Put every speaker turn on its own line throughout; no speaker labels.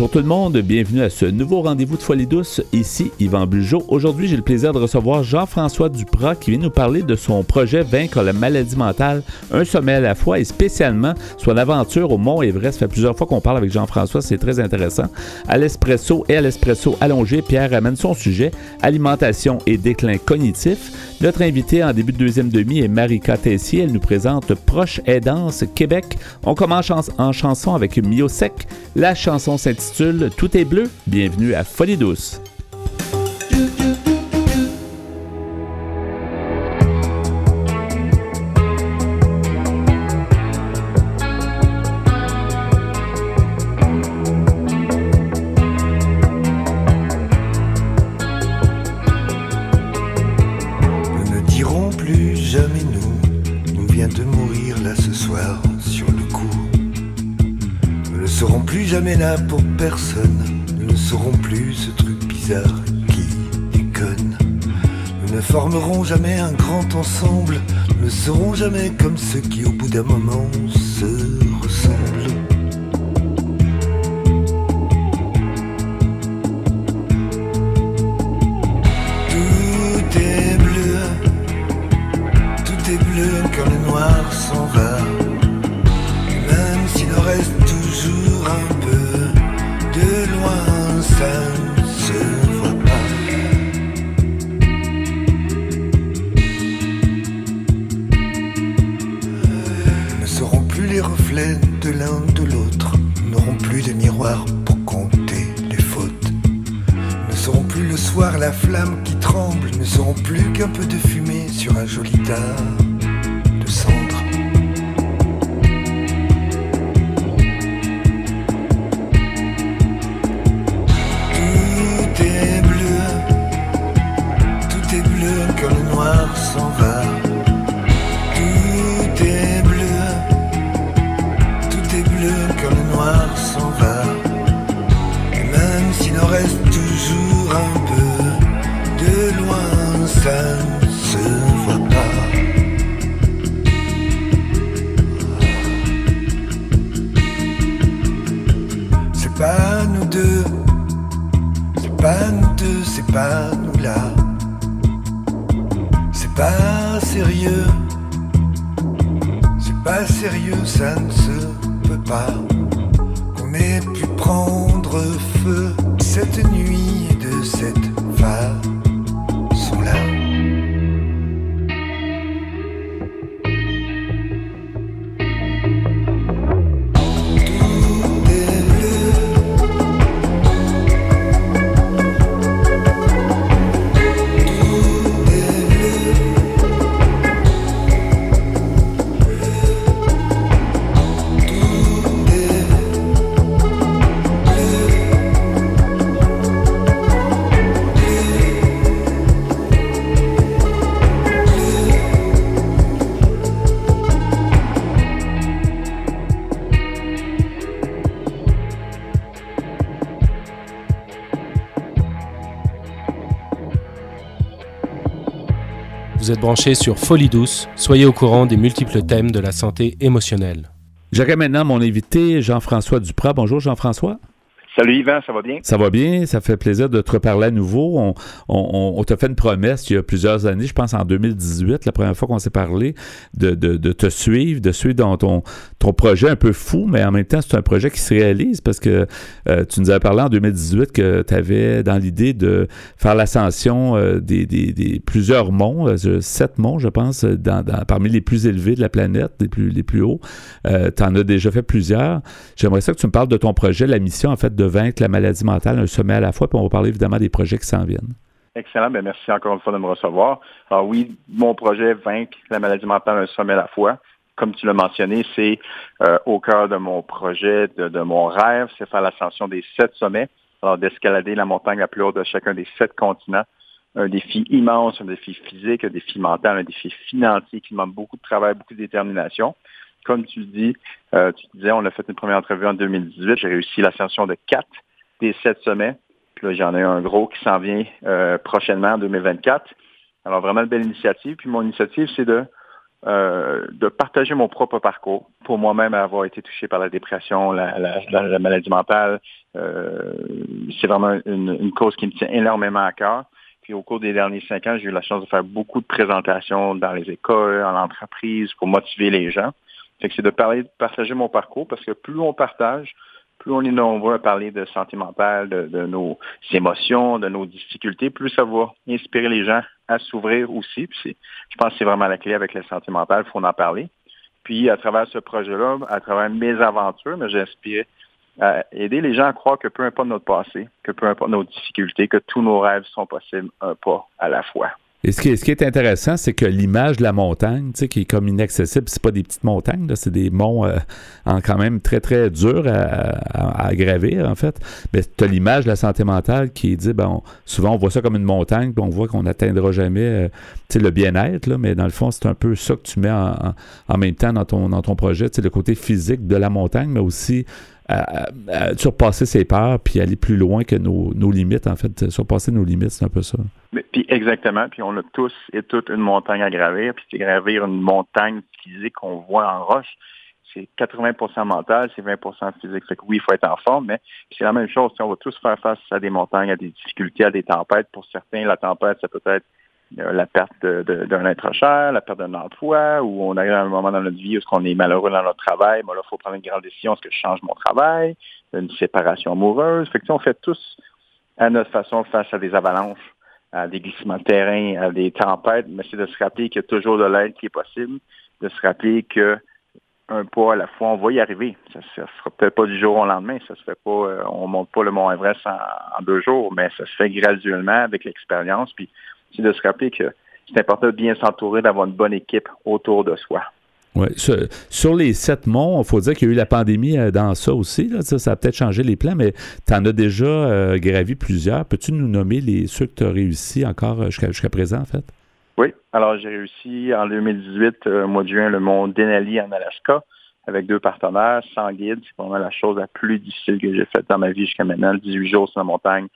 Bonjour tout le monde, bienvenue à ce nouveau rendez-vous de Folie douce. Ici Yvan Bugeaud. Aujourd'hui, j'ai le plaisir de recevoir Jean-François Duprat qui vient nous parler de son projet Vaincre la maladie mentale, un sommet à la fois et spécialement son aventure au Mont Everest. Ça fait plusieurs fois qu'on parle avec Jean-François, c'est très intéressant. À l'espresso et à l'espresso allongé, Pierre amène son sujet, alimentation et déclin cognitif. Notre invité en début de deuxième demi est Marika Tessier. Elle nous présente Proche Aidance Québec. On commence en chanson avec Mio Sec. La chanson s'intitule Tout est bleu. Bienvenue à Folie douce.
Formerons jamais un grand ensemble, ne serons jamais comme ceux qui au bout d'un moment se
Vous êtes branché sur Folie douce, soyez au courant des multiples thèmes de la santé émotionnelle.
J'aurai maintenant mon invité Jean-François Duprat. Bonjour Jean-François.
Salut Yvan, ça va bien?
Ça va bien, ça fait plaisir de te reparler à nouveau. On, on, on t'a fait une promesse il y a plusieurs années, je pense en 2018, la première fois qu'on s'est parlé, de, de, de, te suivre, de suivre dans ton, ton projet un peu fou, mais en même temps, c'est un projet qui se réalise parce que euh, tu nous avais parlé en 2018 que tu avais dans l'idée de faire l'ascension euh, des, des, des, plusieurs monts, euh, sept monts, je pense, dans, dans, parmi les plus élevés de la planète, les plus, les plus hauts. tu en as déjà fait plusieurs. J'aimerais ça que tu me parles de ton projet, la mission, en fait, de vaincre la maladie mentale, un sommet à la fois, puis on va parler évidemment des projets qui s'en viennent.
Excellent, bien merci encore une fois de me recevoir. Alors oui, mon projet Vaincre la maladie mentale, un sommet à la fois. Comme tu l'as mentionné, c'est euh, au cœur de mon projet, de, de mon rêve, c'est faire l'ascension des sept sommets. Alors d'escalader la montagne la plus haute de chacun des sept continents. Un défi immense, un défi physique, un défi mental, un défi financier qui demande beaucoup de travail, beaucoup de détermination comme tu dis, euh, tu disais, on a fait une première entrevue en 2018. J'ai réussi l'ascension de quatre des sept sommets. Puis là, j'en ai un gros qui s'en vient euh, prochainement en 2024. Alors, vraiment une belle initiative. Puis mon initiative, c'est de euh, de partager mon propre parcours. Pour moi-même, avoir été touché par la dépression, la, la, maladie mentale, euh, c'est vraiment une, cause qui me tient énormément à cœur. Puis au cours des derniers cinq ans, j'ai eu la chance de faire beaucoup de présentations dans les écoles, en entreprise, pour motiver les gens. C'est de parler, de partager mon parcours parce que plus on partage, plus on est nombreux à parler de santé mentale, de, nos émotions, de nos difficultés, plus ça va inspirer les gens à s'ouvrir aussi. Puis je pense que c'est vraiment la clé avec la santé mentale, il faut en parler. Puis à travers ce projet-là, à travers mes aventures, j'ai inspiré à aider les gens à croire que peu importe notre passé, que peu importe nos difficultés, que tous nos rêves sont possibles un pas à la fois.
Et ce qui, est, intéressant, c'est que l'image de la montagne, qui est comme inaccessible, c'est pas des petites montagnes, c'est des monts euh, en quand même très, très durs à, gravir, en fait. Mais tu as l'image de la santé mentale qui dit, bon, souvent on voit ça comme une montagne, puis on voit qu'on n'atteindra jamais euh, le bien-être, mais dans le fond, c'est un peu ça que tu mets en, en, même temps dans ton, dans ton projet, le côté physique de la montagne, mais aussi surpasser ses peurs puis aller plus loin que nos, limites, en fait. Surpasser nos limites, c'est un peu ça.
puis exactement. Puis on a tous et toutes une montagne à gravir. Puis c'est gravir une montagne physique qu'on voit en roche. C'est 80% mental, c'est 20% physique. Fait que oui, il faut être en forme, mais c'est la même chose. On va tous faire face à des montagnes, à des difficultés, à des tempêtes. Pour certains, la tempête, ça peut être la perte d'un être cher, la perte d'un emploi, ou on arrive à un moment dans notre vie où on est malheureux dans notre travail, mais là, il faut prendre une grande décision, est-ce que je change mon travail, une séparation amoureuse? Fait que, on fait tous à notre façon face à des avalanches, à des glissements de terrain, à des tempêtes, mais c'est de se rappeler qu'il y a toujours de l'aide qui est possible, de se rappeler que un pas à la fois, on va y arriver. Ça ne se fera peut-être pas du jour au lendemain, ça se fait pas, euh, on monte pas le Mont Everest en, en, deux jours, mais ça se fait graduellement avec l'expérience, puis c'est de se rappeler que c'est important de bien s'entourer, d'avoir une bonne équipe autour de soi.
Oui. Sur, les sept monts, il faut dire qu'il y a eu la pandémie euh, dans ça aussi. Ça, a peut-être changé les plans, mais tu en as déjà euh, gravi plusieurs. Peux-tu nous nommer les, ceux que tu as réussi encore euh, jusqu'à présent, en fait?
Oui. Alors, j'ai réussi en 2018, au mois de juin, le mont Denali en Alaska avec deux partenaires, sans guide. C'est vraiment la chose la plus difficile que j'ai faite dans ma vie jusqu'à maintenant. 18 jours sur la montagne,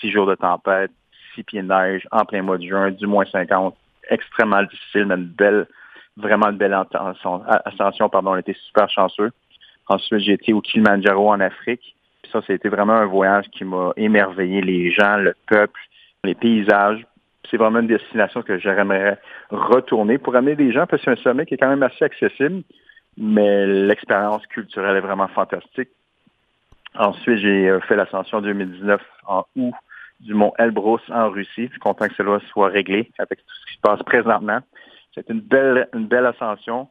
6 jours de tempête, six pieds de neige en plein mois de juin, du moins 50. Extrêmement difficile, mais une belle, vraiment une belle ascension. Pardon, on était super chanceux. Ensuite, j'ai été au Kilimanjaro en Afrique. Puis ça, c'était vraiment un voyage qui m'a émerveillé. Les gens, le peuple, les paysages. C'est vraiment une destination que j'aimerais retourner pour amener des gens parce que c'est un sommet qui est quand même assez accessible, mais l'expérience culturelle est vraiment fantastique. Ensuite, j'ai euh, fait l'ascension 2019 en août du mont Elbrus en Russie. Je suis content que cela soit réglé avec tout ce qui se passe présentement. C'est une belle, une belle ascension.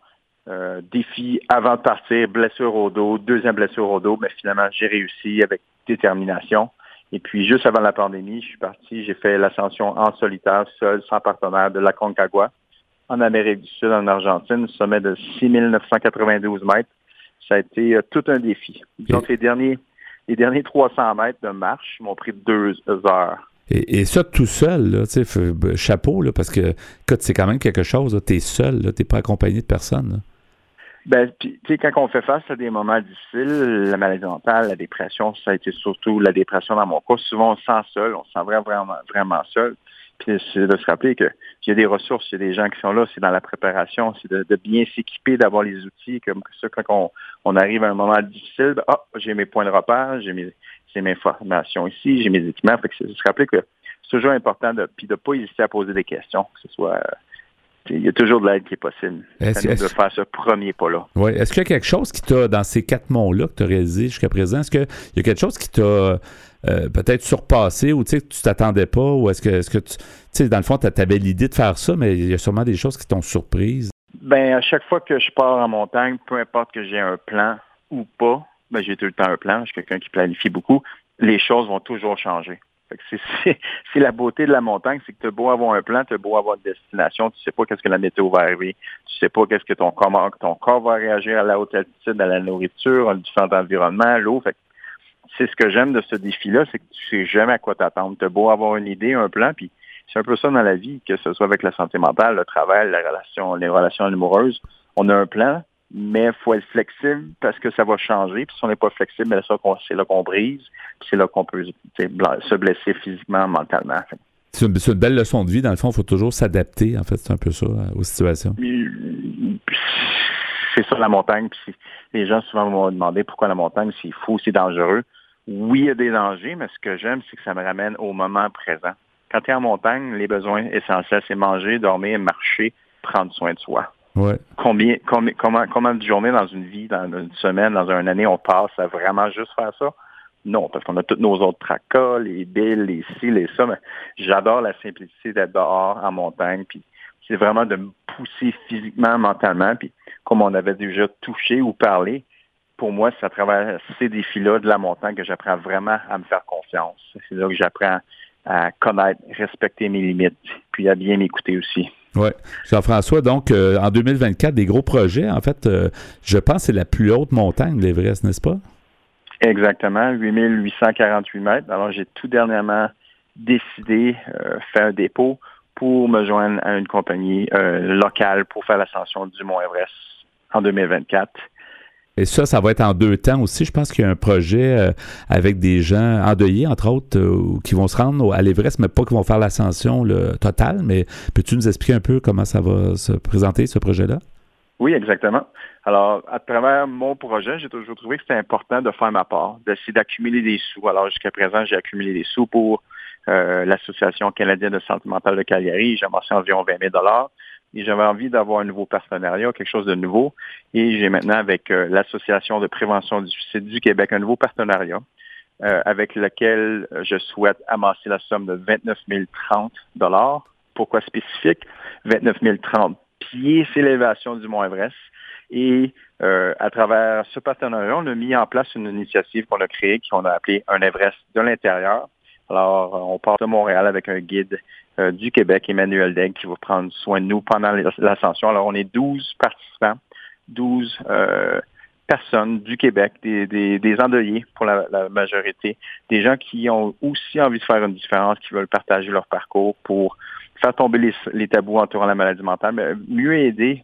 Euh, défi avant de partir, blessure au dos, deuxième blessure au dos, mais finalement j'ai réussi avec détermination. Et puis juste avant la pandémie, je suis parti, j'ai fait l'ascension en solitaire, seul, sans partenaire, de la Concagua, en Amérique du Sud, en Argentine, sommet de 6992 mètres. Ça a été euh, tout un défi. Donc les derniers les derniers 300 mètres de marche m'ont pris deux heures.
Et, ça, tout seul, là, chapeau, là, parce que c'est quand même quelque chose. Tu es seul, tu n'es pas accompagné de personne.
Ben, puis, quand on fait face à des moments difficiles, la maladie mentale, la dépression, ça a été surtout la dépression dans mon cas. Souvent, on se sent seul, on se sent vraiment, vraiment seul. Puis c'est de se rappeler qu'il y a des ressources, il y a des gens qui sont là, c'est dans la préparation, c'est de, bien s'équiper, d'avoir les outils, comme ça, quand on, arrive à un moment difficile, ben, ah, j'ai mes points de repère, j'ai mes, mes informations ici, j'ai mes équipements. Fait que de se rappeler que c'est toujours important de ne pas hésiter à poser des questions, que ce soit il y a toujours de l'aide qui est possible. Est-ce, de faire ce premier pas-là.
Oui. Est-ce qu'il y a quelque chose qui t'a, dans ces quatre monts-là que tu as réalisé jusqu'à présent, est-ce qu'il y a quelque chose qui t'a euh, peut-être surpassé ou tu t'attendais pas ou est-ce que, est-ce que tu sais, dans le fond, tu avais l'idée de faire ça, mais il y a sûrement des choses qui t'ont surprise?
Ben, à chaque fois que je pars en montagne, peu importe que j'ai un plan ou pas, ben, j'ai tout le temps un plan. Je suis quelqu'un qui planifie beaucoup. Les choses vont toujours changer. C'est, la beauté de la montagne, c'est que tu as beau avoir un plan, tu as beau avoir une destination, tu sais pas qu'est-ce que la météo va arriver, tu sais pas qu'est-ce que ton corps, va réagir à la haute altitude, à la nourriture, à différents environnements, l'eau. C'est ce que j'aime de ce défi-là, c'est que tu sais jamais à quoi t'attendre. Tu as beau avoir une idée, un plan, puis c'est un peu ça dans la vie, que ce soit avec la santé mentale, le travail, les relations amoureuses. On a un plan, mais il faut être flexible parce que ça va changer. Puis si on n'est pas flexible, c'est là qu'on brise, puis c'est là qu'on peut se blesser physiquement, mentalement.
C'est une, belle leçon de vie. Dans le fond, il faut toujours s'adapter. En fait, c'est un peu ça euh, aux situations.
c'est ça la montagne. Puis les gens souvent vont me demander pourquoi la montagne, c'est fou, c'est dangereux. Oui, il y a des dangers, mais ce que j'aime, c'est que ça me ramène au moment présent. Quand tu es en montagne, les besoins essentiels, c'est manger, dormir, marcher, prendre soin de soi.
Ouais.
Combien, combien, comment, combien de journées dans une vie, dans une semaine, dans une année, on passe à vraiment juste faire ça? Non, parce qu'on a tous nos autres tracas, les billes, les ci, les ça, mais j'adore la simplicité d'être dehors en montagne, puis c'est vraiment de me pousser physiquement, mentalement, puis comme on avait déjà touché ou parlé, pour moi, c'est à travers ces défis-là de la montagne que j'apprends vraiment à me faire confiance. C'est là que j'apprends à connaître, respecter mes limites, puis à bien m'écouter aussi.
Oui. Jean-François, donc, euh, en 2024, des gros projets. En fait, euh, je pense que c'est la plus haute montagne l'Everest, n'est-ce pas?
Exactement, 8848 mètres. Alors, j'ai tout dernièrement décidé, euh, faire un dépôt pour me joindre à une compagnie euh, locale pour faire l'ascension du Mont Everest en 2024.
Et ça, ça va être en deux temps aussi. Je pense qu'il y a un projet euh, avec des gens endeuillés, entre autres, euh, qui vont se rendre à l'Everest, mais pas qui vont faire l'ascension totale. Mais peux-tu nous expliquer un peu comment ça va se présenter, ce projet-là?
Oui, exactement. Alors, à travers mon projet, j'ai toujours trouvé que c'était important de faire ma part, d'essayer d'accumuler des sous. Alors, jusqu'à présent, j'ai accumulé des sous pour euh, l'Association canadienne de santé mentale de Calgary. J'ai amassé environ 20 000 et j'avais envie d'avoir un nouveau partenariat, quelque chose de nouveau. Et j'ai maintenant avec euh, l'Association de prévention du suicide du Québec un nouveau partenariat euh, avec lequel je souhaite amasser la somme de 29 030 Pourquoi spécifique? 29 030 pieds, c'est l'élévation du Mont Everest. Et à travers ce partenariat, on a mis en place une initiative qu'on a créée, qu'on a appelée un Everest de l'intérieur. Alors, on part de Montréal avec un guide euh, du Québec, Emmanuel Degg, qui va prendre soin de nous pendant l'ascension. Alors, on est 12 participants, 12 euh, personnes du Québec, des, des, endeuillés pour la, majorité, des gens qui ont aussi envie de faire une différence, qui veulent partager leur parcours pour faire tomber les, tabous entourant la maladie mentale, mais mieux aider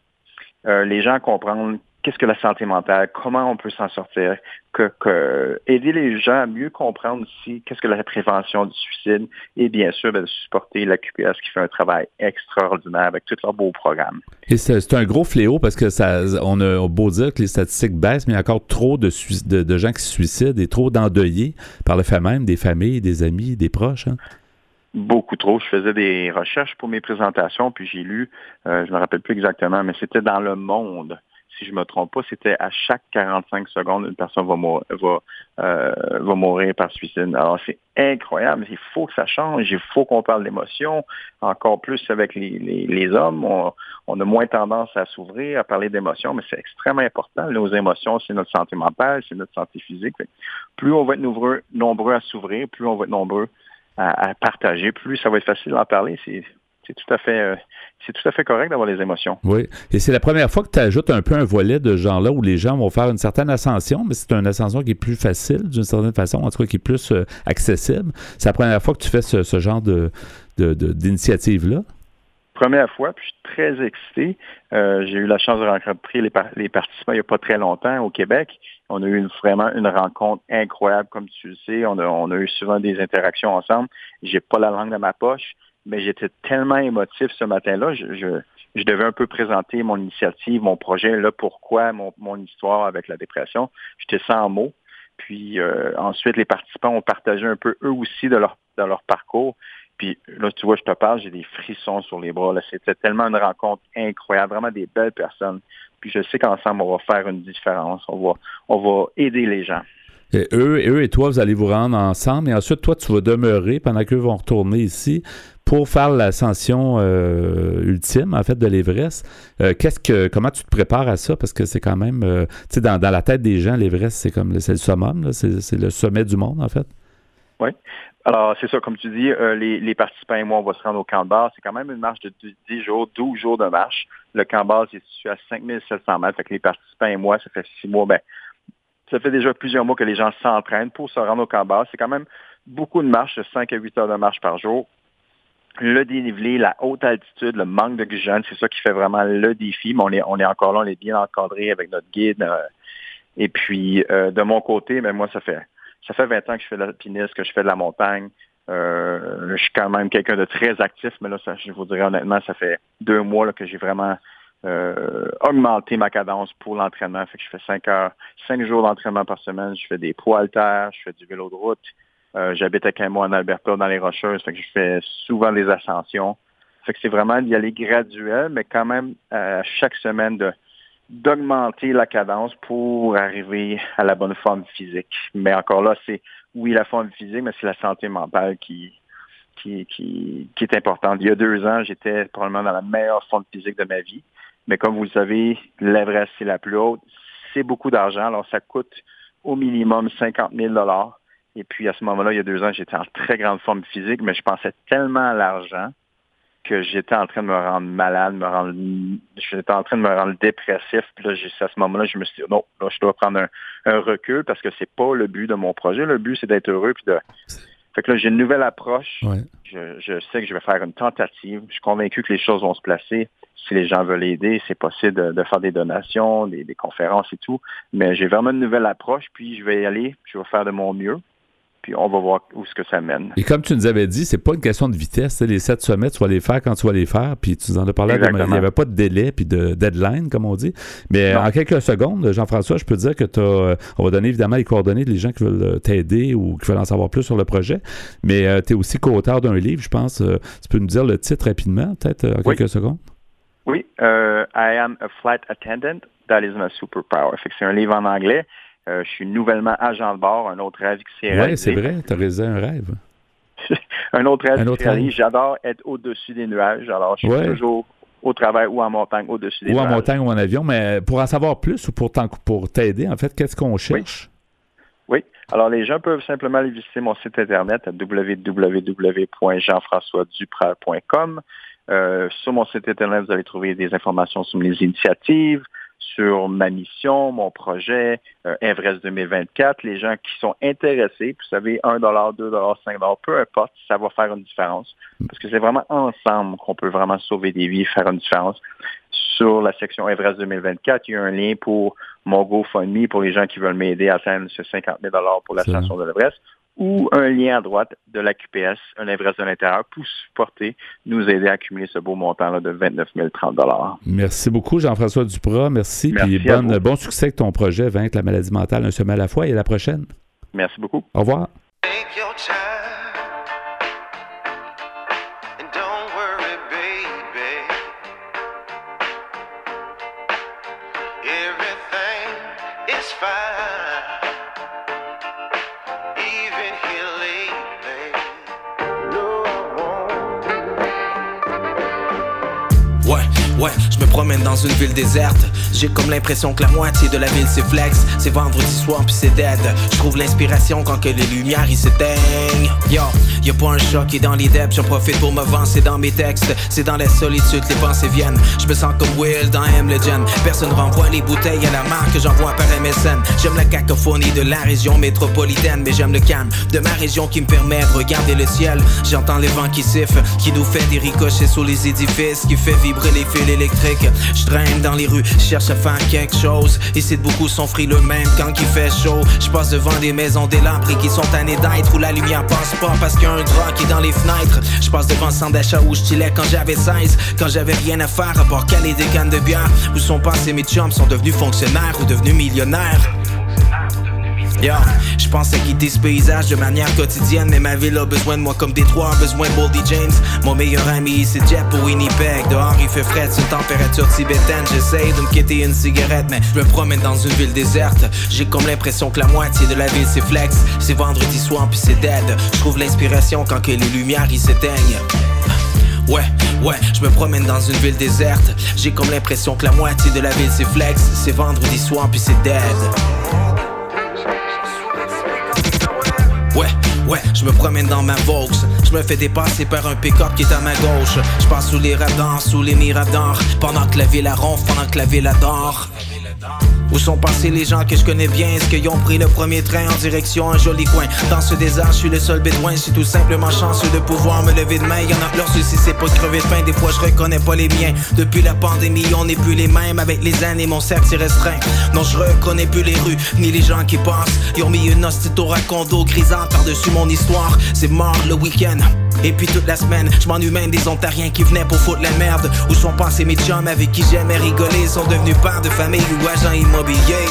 euh, les gens à comprendre qu'est-ce que la santé mentale, comment on peut s'en sortir, que, aider les gens à mieux comprendre aussi qu'est-ce que la prévention du suicide et bien sûr ben, de supporter la QPS qui fait un travail extraordinaire avec tous leurs beaux programmes.
Et c'est un gros fléau parce que ça, on a beau dire que les statistiques baissent, mais il y a encore trop de, de, gens qui se suicident et trop d'endeuillés par le fait même des familles, des amis, des proches. Hein.
Beaucoup trop. Je faisais des recherches pour mes présentations, puis j'ai lu, euh, je ne me rappelle plus exactement, mais c'était dans le monde si je me trompe pas, c'était à chaque 45 secondes, une personne va, euh, va mourir par suicide. Alors, c'est incroyable. Il faut que ça change. Il faut qu'on parle d'émotions. Encore plus avec les, hommes, on, a moins tendance à s'ouvrir, à parler d'émotions, mais c'est extrêmement important. Nos émotions, c'est notre santé mentale, c'est notre santé physique. Plus on va être nombreux, nombreux à s'ouvrir, plus on va être nombreux à, à partager, plus ça va être facile d'en parler. C'est tout à fait euh, c'est tout à fait correct d'avoir les émotions.
Oui. Et c'est la première fois que tu ajoutes un peu un volet de genre-là où les gens vont faire une certaine ascension, mais c'est une ascension qui est plus facile d'une certaine façon, en tout cas qui est plus euh, accessible. C'est la première fois que tu fais ce, genre de, d'initiative-là?
Première fois, puis je suis très excité. Euh, j'ai eu la chance de rencontrer les, les participants il n'y a pas très longtemps au Québec. On a eu vraiment une rencontre incroyable, comme tu le sais. On a, on a eu souvent des interactions ensemble. J'ai pas la langue dans ma poche mais j'étais tellement émotif ce matin-là. Je, je, devais un peu présenter mon initiative, mon projet, là, pourquoi mon, mon histoire avec la dépression. J'étais sans mots. Puis euh, ensuite, les participants ont partagé un peu eux aussi de leur, de leur parcours. Puis là, tu vois, je te parle, j'ai des frissons sur les bras. C'était tellement une rencontre incroyable, vraiment des belles personnes. Puis je sais qu'ensemble, on va faire une différence. On va, on va aider les gens.
Et eux, eux et toi, vous allez vous rendre ensemble et ensuite, toi, tu vas demeurer pendant qu'eux vont retourner ici pour faire l'ascension euh, ultime, en fait, de l'Everest. Euh, qu'est-ce que, comment tu te prépares à ça? Parce que c'est quand même, euh, tu sais, dans, la tête des gens, l'Everest, c'est comme le, le summum, c'est le sommet du monde, en fait.
Oui. Alors, c'est ça, comme tu dis, les, participants et moi, on va se rendre au camp de base. C'est quand même une marche de 10 jours, 12 jours de marche. Le camp de base est situé à 5700 mètres. Fait que les participants et moi, ça fait six mois, ben, ça fait déjà plusieurs mois que les gens s'entraînent pour se rendre au camp de. C'est quand même beaucoup de marche, de 5 à 8 heures de marche par jour le dénivelé, la haute altitude, le manque d'oxygène, c'est ça qui fait vraiment le défi. Mais on est, on est encore là, on est bien encadré avec notre guide. Euh, et puis, euh, de mon côté, mais ben, moi, ça fait ça fait 20 ans que je fais de l'alpinisme, que je fais de la montagne. Euh, je suis quand même quelqu'un de très actif, mais là, ça, je vous dirais honnêtement, ça fait deux mois là, que j'ai vraiment augmenter ma cadence pour l'entraînement. Fait que je fais cinq heures, cinq jours d'entraînement par semaine. Je fais des poids haltères, je fais du vélo de route. J'habite à mois en Alberta, dans les Rocheuses. Fait que je fais souvent des ascensions. Fait que c'est vraiment d'y aller graduel, mais quand même chaque semaine de d'augmenter la cadence pour arriver à la bonne forme physique. Mais encore là, c'est oui la forme physique, mais c'est la santé mentale qui, qui, qui, qui est importante. Il y a deux ans, j'étais probablement dans la meilleure forme physique de ma vie. Mais comme vous le savez, l'Everest, c'est la plus haute. C'est beaucoup d'argent. Alors, ça coûte au minimum 50 000 Et puis, à ce moment-là, il y a deux ans, j'étais en très grande forme physique, mais je pensais tellement à l'argent que j'étais en train de me rendre malade, me rendre, j'étais en train de me rendre dépressif. Puis là, à ce moment-là, je me suis dit, non, là, je dois prendre un, recul parce que c'est pas le but de mon projet. Le but, c'est d'être heureux. Puis de... Fait que là, j'ai une nouvelle approche. Je, sais que je vais faire une tentative. Je suis convaincu que les choses vont se placer. Si les gens veulent aider, c'est possible de, faire des donations, des, des conférences et tout. Mais j'ai vraiment une nouvelle approche. Puis je vais y aller. Je vais faire de mon mieux puis on va voir où ce que ça mène.
Et comme tu nous avais dit, c'est pas une question de vitesse. Les sept sommets, tu vas les faire quand tu vas les faire, puis tu nous en as parlé. il n'y avait pas de délai puis de deadline, comme on dit. Mais en quelques secondes, Jean-François, je peux te dire que tu euh, on va donner évidemment les coordonnées des gens qui veulent euh, t'aider ou qui veulent en savoir plus sur le projet. Mais euh, tu es aussi co-auteur d'un livre, je pense. tu peux nous dire le titre rapidement, peut-être en quelques secondes?
Oui, I am a flight attendant. That is my superpower. C'est un livre en anglais. Euh, je suis nouvellement agent de bord, un autre rêve qui s'est
réalisé. Oui, c'est vrai, tu as raison, un rêve.
un autre rêve qui s'est réalisé. J'adore être au-dessus des nuages. Alors, je suis toujours au travail ou en montagne, au-dessus des
nuages.
Ou
en montagne ou en avion. Mais pour en savoir plus ou pour t'aider, en fait, qu'est-ce qu'on cherche?
Oui. Alors, les gens peuvent simplement aller visiter mon site Internet à www.jean-françois-duprel.com. Euh, sur mon site Internet, vous allez trouver des informations sur mes initiatives, sur ma mission, mon projet, euh, Everest 2024. Les gens qui sont intéressés, vous savez, 1 2 5 peu importe, ça va faire une différence. Parce que c'est vraiment ensemble qu'on peut vraiment sauver des vies, faire une différence. Sur la section Everest 2024, il y a un lien pour mon GoFundMe pour les gens qui veulent m'aider à atteindre ce 50 000 pour l'ascension de l'Everest ou un lien à droite de la QPS, un Everest de l'intérieur, pour supporter, nous aider à accumuler ce beau montant-là de 29 030
Merci beaucoup, Jean-François Duprat. Merci. Merci puis bon succès avec ton projet Vaincre la maladie mentale un semaine à la fois et à la prochaine.
Merci beaucoup.
Au revoir.
Ouais, je me promène dans une ville déserte. J'ai comme l'impression que la moitié de la ville c'est flex. C'est vendredi soir puis c'est dead. Je trouve l'inspiration quand que les lumières ils s'éteignent. Yo, y'a pas un chat qui est dans les depths. J'en profite pour me c'est dans mes textes. C'est dans la solitude les pensées viennent. Je me sens comme Will dans M Legend. Personne renvoie les bouteilles à la marque que j'envoie par MSN. J'aime la cacophonie de la région métropolitaine, mais j'aime le calme de ma région qui me permet de regarder le ciel. J'entends les vents qui sifflent, qui nous fait des ricochets sous les édifices, qui fait vibrer les fils électrique. Je traîne dans les rues, cherche à faire quelque chose. Ici, beaucoup sont frileux même quand il fait chaud. Je passe devant des maisons délabrées qui sont années d'être où la lumière passe pas parce qu'il y a un drap qui est dans les fenêtres. Je passe devant le centre d'achat où je quand j'avais 16, quand j'avais rien à faire à part caler des cannes de bière. Où sont passés mes chums, sont devenus fonctionnaires ou devenus millionnaires? Yo, je pensais quitter ce paysage de manière quotidienne, mais ma ville a besoin de moi comme Détroit a besoin de Boldy James. Mon meilleur ami, c'est Jet pour Winnipeg. Dehors, il fait frais, c'est une température tibétaine. J'essaye de me quitter une cigarette, mais je me promène dans une ville déserte. J'ai comme l'impression que la moitié de la ville c'est flex. C'est vendredi soir, puis c'est dead. Je trouve l'inspiration quand que les lumières ils s'éteignent. Ouais, ouais, je me promène dans une ville déserte. J'ai comme l'impression que la moitié de la ville c'est flex. C'est vendredi soir, puis c'est dead. Ouais, je me promène dans ma Vaux. Je me fais dépasser par un pick-up qui est à ma gauche. Je passe sous les radars, sous les miradors. Pendant que la ville a ronfle, pendant que la ville adore. Où sont passés les gens que je connais bien? Est-ce qu'ils ont pris le premier train en direction un joli coin? Dans ce désert, je suis le seul bédouin. Je suis tout simplement chanceux de pouvoir me lever de main Y'en a leur souci, c'est pas de crever de faim Des fois, je reconnais pas les miens. Depuis la pandémie, on n'est plus les mêmes. Avec les années, mon cercle s'est restreint. Non, je reconnais plus les rues, ni les gens qui passent. Ils ont mis une hostie au racondo grisant par-dessus mon histoire. C'est mort le week-end Et puis toute la semaine, je m'ennuie des ontariens qui venaient pour foutre la merde. Où sont passés mes chums avec qui j'aimais rigoler, sont devenus pères de famille ou agents immobiliers.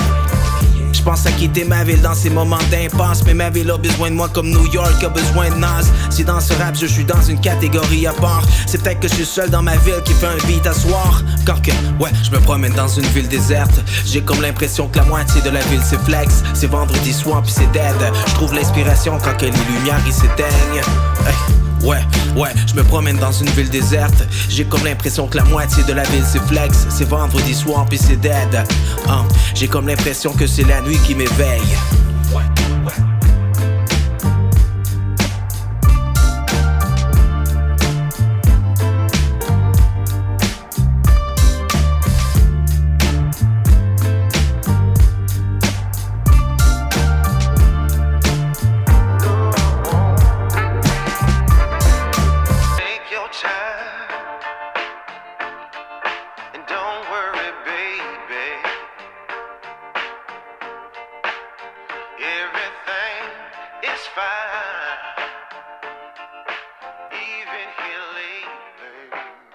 Je pense à quitter ma ville dans ces moments d'impasse. Mais ma ville a besoin de moi comme New York a besoin de Nas. Si dans ce rap je suis dans une catégorie à part C'est peut-être que je suis seul dans ma ville qui fait un beat à soir. Quand que, ouais, je me promène dans une ville déserte. J'ai comme l'impression que la moitié de la ville c'est flex. C'est vendredi soir puis c'est dead. Je trouve l'inspiration quand que les lumières ils s'éteignent Ouais, ouais, je me promène dans une ville déserte. J'ai comme l'impression que la moitié de la ville c'est flex. C'est vendredi soir puis c'est dead. Hein, J'ai comme l'impression que c'est la nuit qui m'éveille.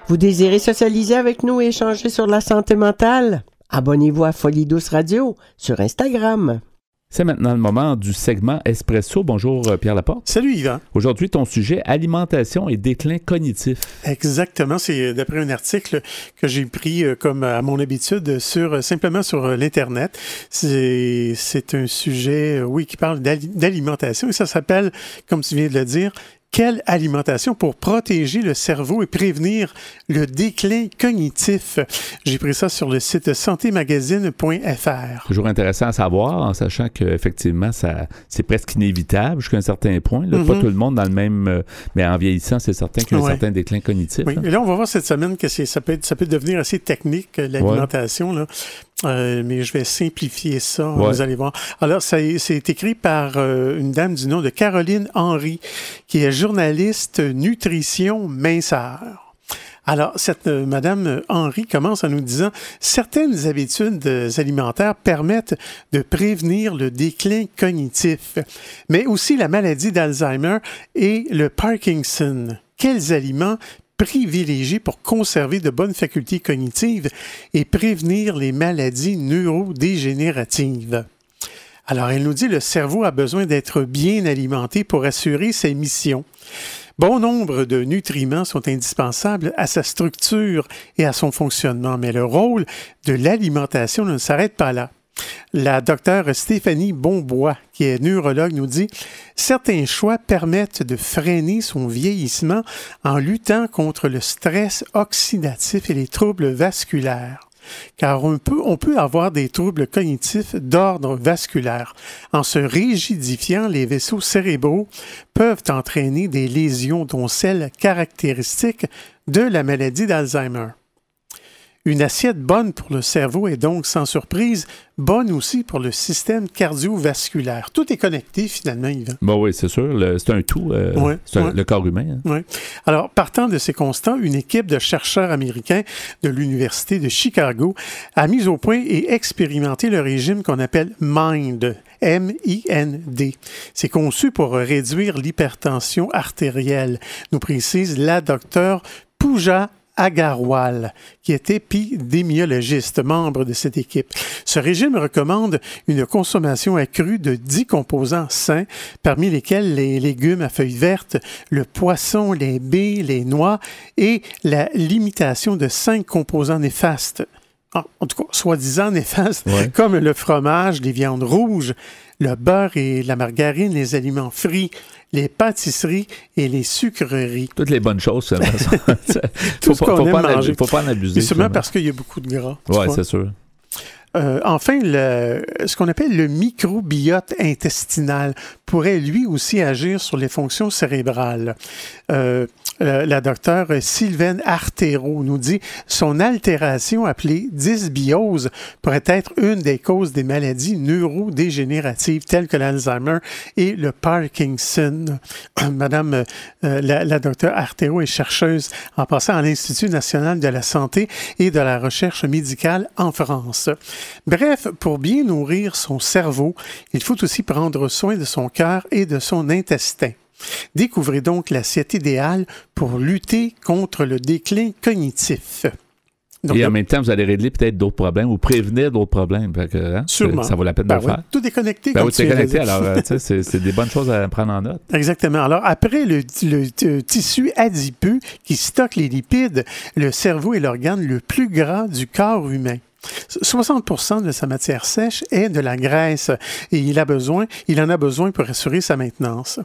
Vous désirez socialiser avec nous et échanger sur la santé mentale? Abonnez-vous à Folie Douce Radio sur Instagram.
C'est maintenant le moment du segment Espresso. Bonjour euh, Pierre Laporte.
Salut Yvan.
Aujourd'hui, ton sujet, alimentation et déclin cognitif.
Exactement, c'est d'après un article que j'ai pris euh, comme à mon habitude sur euh, simplement sur euh, l'internet. C'est un sujet euh, oui qui parle d'ali- d'alimentation et ça s'appelle comme tu viens de le dire quelle alimentation pour protéger le cerveau et prévenir le déclin cognitif? J'ai pris ça sur le site santémagazine.fr.
Toujours intéressant à savoir, en sachant qu'effectivement, c'est presque inévitable jusqu'à un certain point. là. Pas
Mhm.
tout le monde dans le même. euh, mais en vieillissant, c'est certain qu'il y a un certain déclin cognitif.
Oui,
hein.
et là, on va voir cette semaine que ça, peut être- ça peut devenir assez technique, euh, l'alimentation. Euh, mais je vais simplifier ça,
Ouais.
vous allez voir. Alors, c'est écrit par euh, une dame du nom de Caroline Henry, qui est journaliste nutrition minceur. Alors, cette euh, Madame Henry commence en nous disant certaines habitudes alimentaires permettent de prévenir le déclin cognitif, mais aussi la maladie d'Alzheimer et le Parkinson. Quels aliments privilégier pour conserver de bonnes facultés cognitives et prévenir les maladies neurodégénératives. Alors, elle nous dit le cerveau a besoin d'être bien alimenté pour assurer ses missions. Bon nombre de nutriments sont indispensables à sa structure et à son fonctionnement, mais le rôle de l'alimentation ne s'arrête pas là. La docteure Stéphanie Bonbois, qui est neurologue, nous dit certains choix permettent de freiner son vieillissement en luttant contre le stress oxydatif et les troubles vasculaires. Car on peut, on peut avoir des troubles cognitifs d'ordre vasculaire. En se rigidifiant, les vaisseaux cérébraux peuvent entraîner des lésions, dont celles caractéristiques de la maladie d'Alzheimer. Une assiette bonne pour le cerveau est donc sans surprise bonne aussi pour le système cardiovasculaire. Tout est connecté finalement, Yvan.
Bon, oui, c'est sûr. c'est un tout. euh,
Ouais,
un-
ouais.
le corps humain. hein.
Oui. Alors, partant de ces constats, une équipe de chercheurs américains de l'Université de Chicago a mis au point et expérimenté le régime qu'on appelle MIND. M-I-N-D. C'est conçu pour réduire l'hypertension artérielle, nous précise la docteure Pooja Agarwal, qui est épidémiologiste, membre de cette équipe. Ce régime recommande une consommation accrue de 10 composants sains, parmi lesquels les légumes à feuilles vertes, le poisson, les baies, les noix et la limitation de 5 composants néfastes. En, en tout cas, soi-disant néfastes,
Ouais.
comme le fromage, les viandes rouges, le beurre et la margarine, les aliments frits, les pâtisseries et les sucreries.
Toutes les bonnes choses.
Tout
faut
ce
pas,
qu'on
faut
aime
pas
manger.
faut pas en abuser.
Et sûrement parce qu'il y a beaucoup de gras. vois.
c'est sûr.
Euh, enfin, ce qu'on appelle le microbiote intestinal pourrait lui aussi agir sur les fonctions cérébrales. Euh, la docteure Sylvaine Artero nous dit son altération appelée dysbiose pourrait être une des causes des maladies neurodégénératives telles que l'Alzheimer et le Parkinson. Madame euh, la, la docteure Artero est chercheuse en passant à l'Institut national de la santé et de la recherche médicale en France. Bref, pour bien nourrir son cerveau, il faut aussi prendre soin de son cœur et de son intestin. Découvrez donc l'assiette idéale pour lutter contre le déclin cognitif. Donc,
Et en même temps, vous allez régler peut-être d'autres problèmes ou prévenir d'autres problèmes. Que, hein,
Sûrement.
Ça vaut la peine
ben
de le
oui,
faire.
tout est connecté.
Ben
comme
oui,
tu
connecté. Alors, euh, c'est des bonnes choses à prendre en note.
Exactement. Alors, après le, le, euh, tissu adipeux qui stocke les lipides, le cerveau est l'organe le plus gras du corps humain. 60% de sa matière sèche est de la graisse et il, a besoin, il en a besoin pour assurer sa maintenance.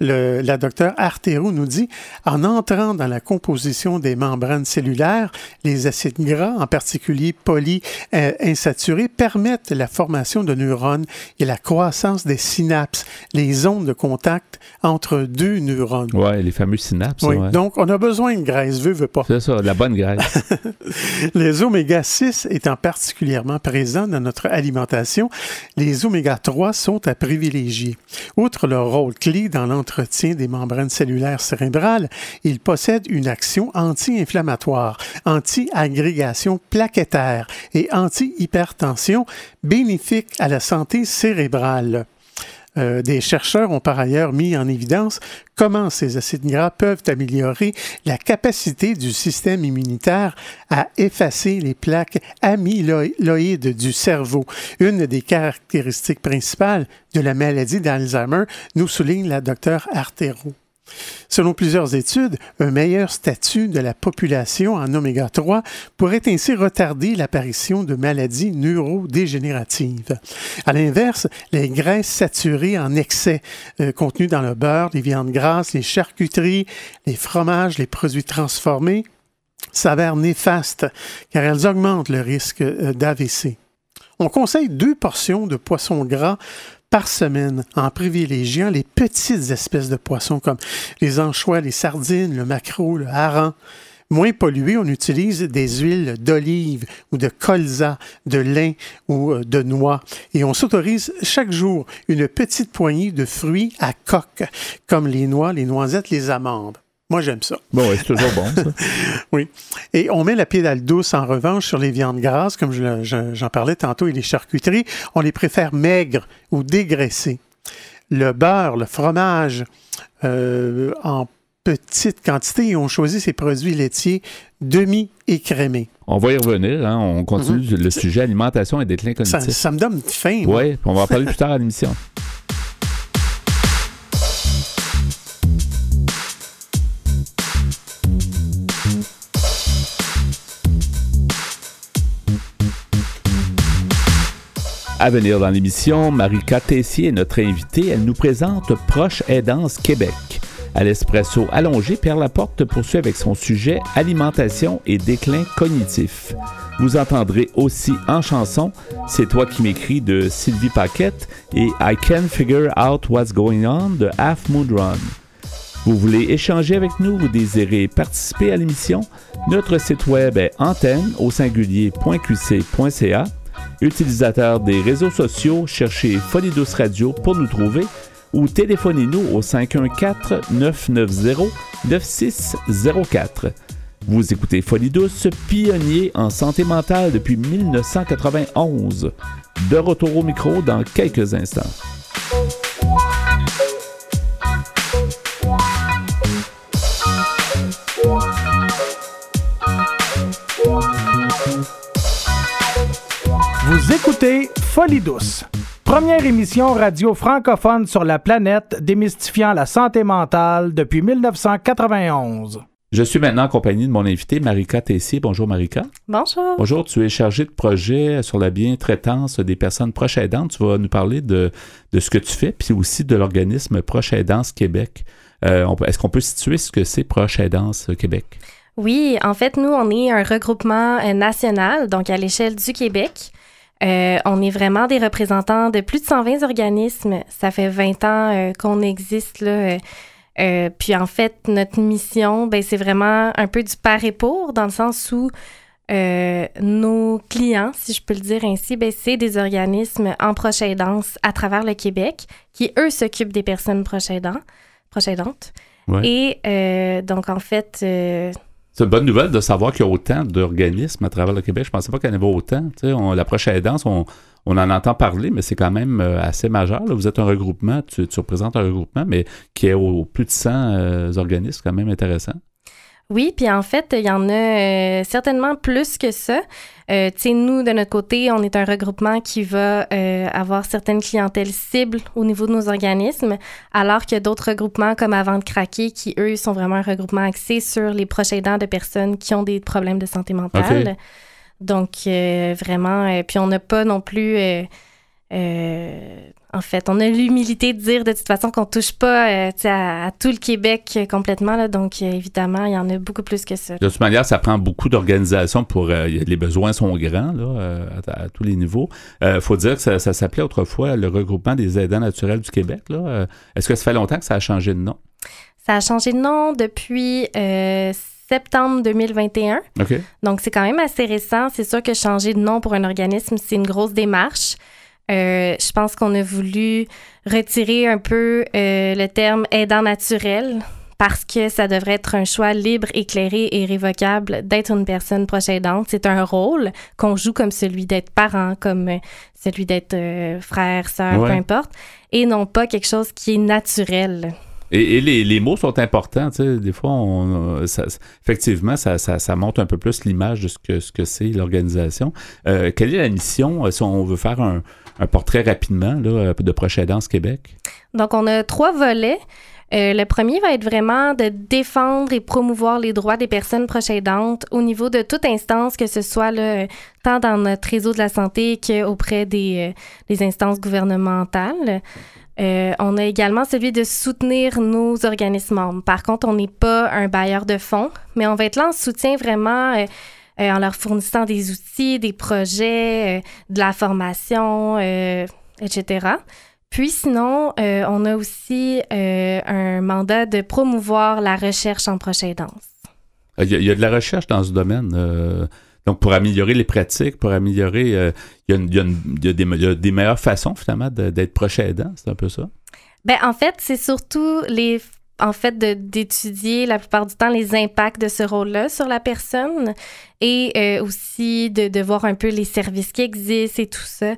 Le, la docteure Artero nous dit, en entrant dans la composition des membranes cellulaires, les acides gras, en particulier polyinsaturés, permettent la formation de neurones et la croissance des synapses, les zones de contact entre deux neurones.
Ouais, les fameux synapses.
Oui,
ouais.
donc on a besoin de graisse, veut, veut pas.
C'est ça, la bonne graisse.
Les oméga 6 étant particulièrement présents dans notre alimentation, les oméga 3 sont à privilégier. Outre leur rôle clé dans l'entretien des membranes cellulaires cérébrales, ils possèdent une action anti-inflammatoire, anti-agrégation plaquettaire et anti-hypertension bénéfique à la santé cérébrale. Euh, des chercheurs ont par ailleurs mis en évidence comment ces acides gras peuvent améliorer la capacité du système immunitaire à effacer les plaques amyloïdes du cerveau. Une des caractéristiques principales de la maladie d'Alzheimer, nous souligne la docteure Artero. Selon plusieurs études, un meilleur statut de la population en oméga 3 pourrait ainsi retarder l'apparition de maladies neurodégénératives. À l'inverse, les graisses saturées en excès euh, contenues dans le beurre, les viandes grasses, les charcuteries, les fromages, les produits transformés s'avèrent néfastes car elles augmentent le risque euh, d'AVC. On conseille deux portions de poisson gras par semaine en privilégiant les petites espèces de poissons comme les anchois, les sardines, le maquereau, le hareng. Moins pollués, on utilise des huiles d'olive ou de colza, de lin ou euh, de noix. Et on s'autorise chaque jour une petite poignée de fruits à coque, comme les noix, les noisettes, les amandes. Moi, j'aime ça.
Bon, ouais, c'est toujours bon, ça.
Oui. Et on met la pédale douce en revanche sur les viandes grasses, comme je le- je- j'en parlais tantôt, et les charcuteries. On les préfère maigres ou dégraissées. Le beurre, le fromage, euh, en petite quantité, et on choisit ces produits laitiers demi-écrémés.
On va y revenir. Hein, on continue le sujet alimentation et déclin
Mhm. Ça,
cognitif.
ça me donne faim.
Oui, on va en parler plus tard à l'émission. À venir dans l'émission, Marika Tessier est notre invitée. Elle nous présente Proche Aidance Québec. À l'espresso allongé, Pierre Laporte poursuit avec son sujet Alimentation et déclin cognitif. Vous entendrez aussi en chanson C'est toi qui m'écris de Sylvie Paquette et I Can Figure Out What's Going On de Half Moon Run. Vous voulez échanger avec nous, vous désirez participer à l'émission? Notre site web est antenne au singulier.qc.ca. Utilisateur des réseaux sociaux, cherchez Folie Douce Radio pour nous trouver ou téléphonez-nous au 514-990-9604. Vous écoutez Folie Douce, pionnier en santé mentale depuis 1991. De retour au micro dans quelques instants.
Vous écoutez Folie douce, première émission radio francophone sur la planète démystifiant la santé mentale depuis 1991.
Je suis maintenant en compagnie de mon invité, Marika Tessier. Bonjour, Marika.
Bonjour.
Bonjour, tu es chargée de projet sur la bien-traitance des personnes proches aidantes. Tu vas nous parler de, de ce que tu fais, puis aussi de l'organisme Proche Aidance Québec. Euh, Est-ce qu'on peut situer ce que c'est Proche Aidance Québec?
Oui, en fait, nous, on est un regroupement euh, national, donc à l'échelle du Québec. Euh, on est vraiment des représentants de plus de 120 organismes. Ça fait 20 ans euh, qu'on existe. Là, euh, puis en fait, notre mission, ben, c'est vraiment un peu du par et pour, dans le sens où euh, nos clients, si je peux le dire ainsi, ben, c'est des organismes en proche aidance à travers le Québec qui, eux, s'occupent des personnes proches aidantes.
Ouais.
Et euh, donc, en fait, euh,
C'est une bonne nouvelle de savoir qu'il y a autant d'organismes à travers le Québec. Je pensais pas qu'il y en avait autant. La Proche Aidance, on, en entend parler, mais c'est quand même euh, assez majeur. Vous êtes un regroupement, tu, tu représentes un regroupement, mais qui est au, plus de 100 euh, organismes, quand même intéressant.
Oui, puis en fait, il y en a euh, certainement plus que ça. Euh, tu sais, nous, de notre côté, on est un regroupement qui va euh, avoir certaines clientèles cibles au niveau de nos organismes, alors que d'autres regroupements comme Avant de craquer, qui, eux, sont vraiment un regroupement axé sur les proches aidants de personnes qui ont des problèmes de santé mentale. Donc, euh, vraiment, euh, puis on n'a pas non plus... euh, euh, en fait, on a l'humilité de dire de toute façon qu'on touche pas euh, à, à tout le Québec euh, complètement. Là, donc, euh, évidemment, il y en a beaucoup plus que ça.
De toute manière, ça prend beaucoup d'organisations pour. les besoins sont grands là, à, à tous les niveaux. Il faut dire que ça, ça s'appelait autrefois le regroupement des aidants naturels du Québec. là. Est-ce que ça fait longtemps que ça a changé de nom?
Ça a changé de nom depuis septembre 2021.
OK.
Donc, c'est quand même assez récent. C'est sûr que changer de nom pour un organisme, c'est une grosse démarche. Euh, je pense qu'on a voulu retirer un peu euh, le terme aidant naturel parce que ça devrait être un choix libre, éclairé et révocable d'être une personne proche aidante. C'est un rôle qu'on joue comme celui d'être parent, comme euh, celui d'être euh, frère, sœur,
Ouais.
peu importe, et non pas quelque chose qui est naturel.
Et, et les, les mots sont importants, tu sais, des fois, on, ça- effectivement, ça, ça, ça montre un peu plus l'image de ce que ce que c'est l'organisation. Euh, quelle est la mission, si on veut faire un, un portrait rapidement euh, de Proche Aidance Québec?
Donc, on a trois volets. Euh, le premier va être vraiment de défendre et promouvoir les droits des personnes proches aidantes au niveau de toute instance, que ce soit là, tant dans notre réseau de la santé qu'auprès des, euh, des instances gouvernementales. Euh, on a également celui de soutenir nos organismes membres. Par contre, on n'est pas un bailleur de fonds, mais on va être là en soutien vraiment euh, euh, en leur fournissant des outils, des projets, euh, de la formation, euh, etc. Puis sinon, euh, on a aussi euh, un mandat de promouvoir la recherche en proche aidance.
Euh, Il y, a, il y a de la recherche dans ce domaine. euh, donc, pour améliorer les pratiques, pour améliorer. euh, il, y a une- il y a une- il y a des, il y a des meilleures façons, finalement, d'être proche aidant. C'est un peu ça?
Ben, en fait, c'est surtout les en fait d'étudier la plupart du temps les impacts de ce rôle-là sur la personne et euh, aussi de, voir un peu les services qui existent et tout ça.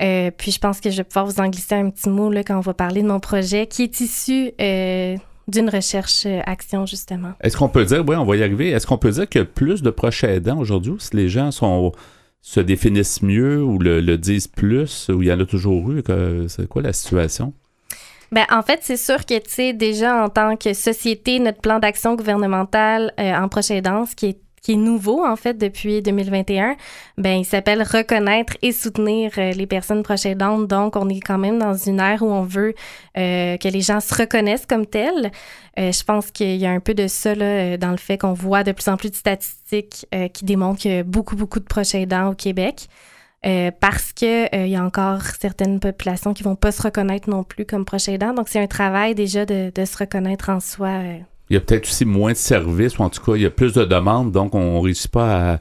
Euh, puis je pense que je vais pouvoir vous en glisser un petit mot là, quand on va parler de mon projet qui est issu euh, d'une recherche action justement.
Est-ce qu'on peut dire, oui, on va y arriver, est-ce qu'on peut dire a plus de proches aidants aujourd'hui, ou si les gens sont se définissent mieux ou le, disent plus, ou il y en a toujours eu, que- c'est quoi la situation?
Ben, en fait, c'est sûr que, tu sais, déjà en tant que société, notre plan d'action gouvernemental euh, en proche aidance, qui est, qui est nouveau, en fait, depuis 2021, ben, il s'appelle Reconnaître et soutenir euh, les personnes proches aidantes. Donc, on est quand même dans une ère où on veut euh, que les gens se reconnaissent comme tels. Euh, je pense qu'il y a un peu de ça, là, euh, dans le fait qu'on voit de plus en plus de statistiques euh, qui démontrent qu'il y a beaucoup, beaucoup de proches aidants au Québec. Euh, parce que euh, il y a encore certaines populations qui vont pas se reconnaître non plus comme proches aidants. Donc, c'est un travail déjà de, se reconnaître en soi. euh.
Il y a peut-être aussi moins de services, ou en tout cas, il y a plus de demandes, donc on ne réussit pas à.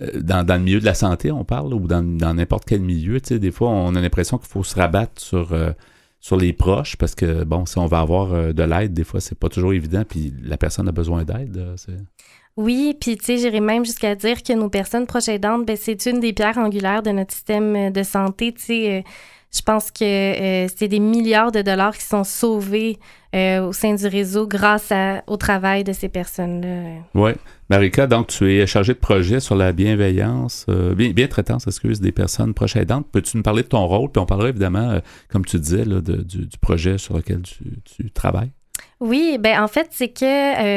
euh, Dans, le milieu de la santé, on parle, ou dans n'importe quel milieu, tu sais, des fois, on a l'impression qu'il faut se rabattre sur, euh, sur les proches, parce que, bon, si on va avoir euh, de l'aide, des fois, c'est pas toujours évident, puis la personne a besoin d'aide.
Oui, puis tu sais, j'irais même jusqu'à dire que nos personnes proches aidantes, ben, c'est une des pierres angulaires de notre système euh, de santé. Tu sais, euh, je pense que euh, c'est des milliards de dollars qui sont sauvés au sein du réseau grâce au travail de ces personnes-là.
Oui. Marika, donc tu es chargée de projet sur la bienveillance, bien, bien traitance, excuse, des personnes proches aidantes. Peux-tu nous parler de ton rôle? Puis on parlera évidemment, comme tu disais, du, projet sur lequel tu travailles.
Oui, ben en fait, c'est que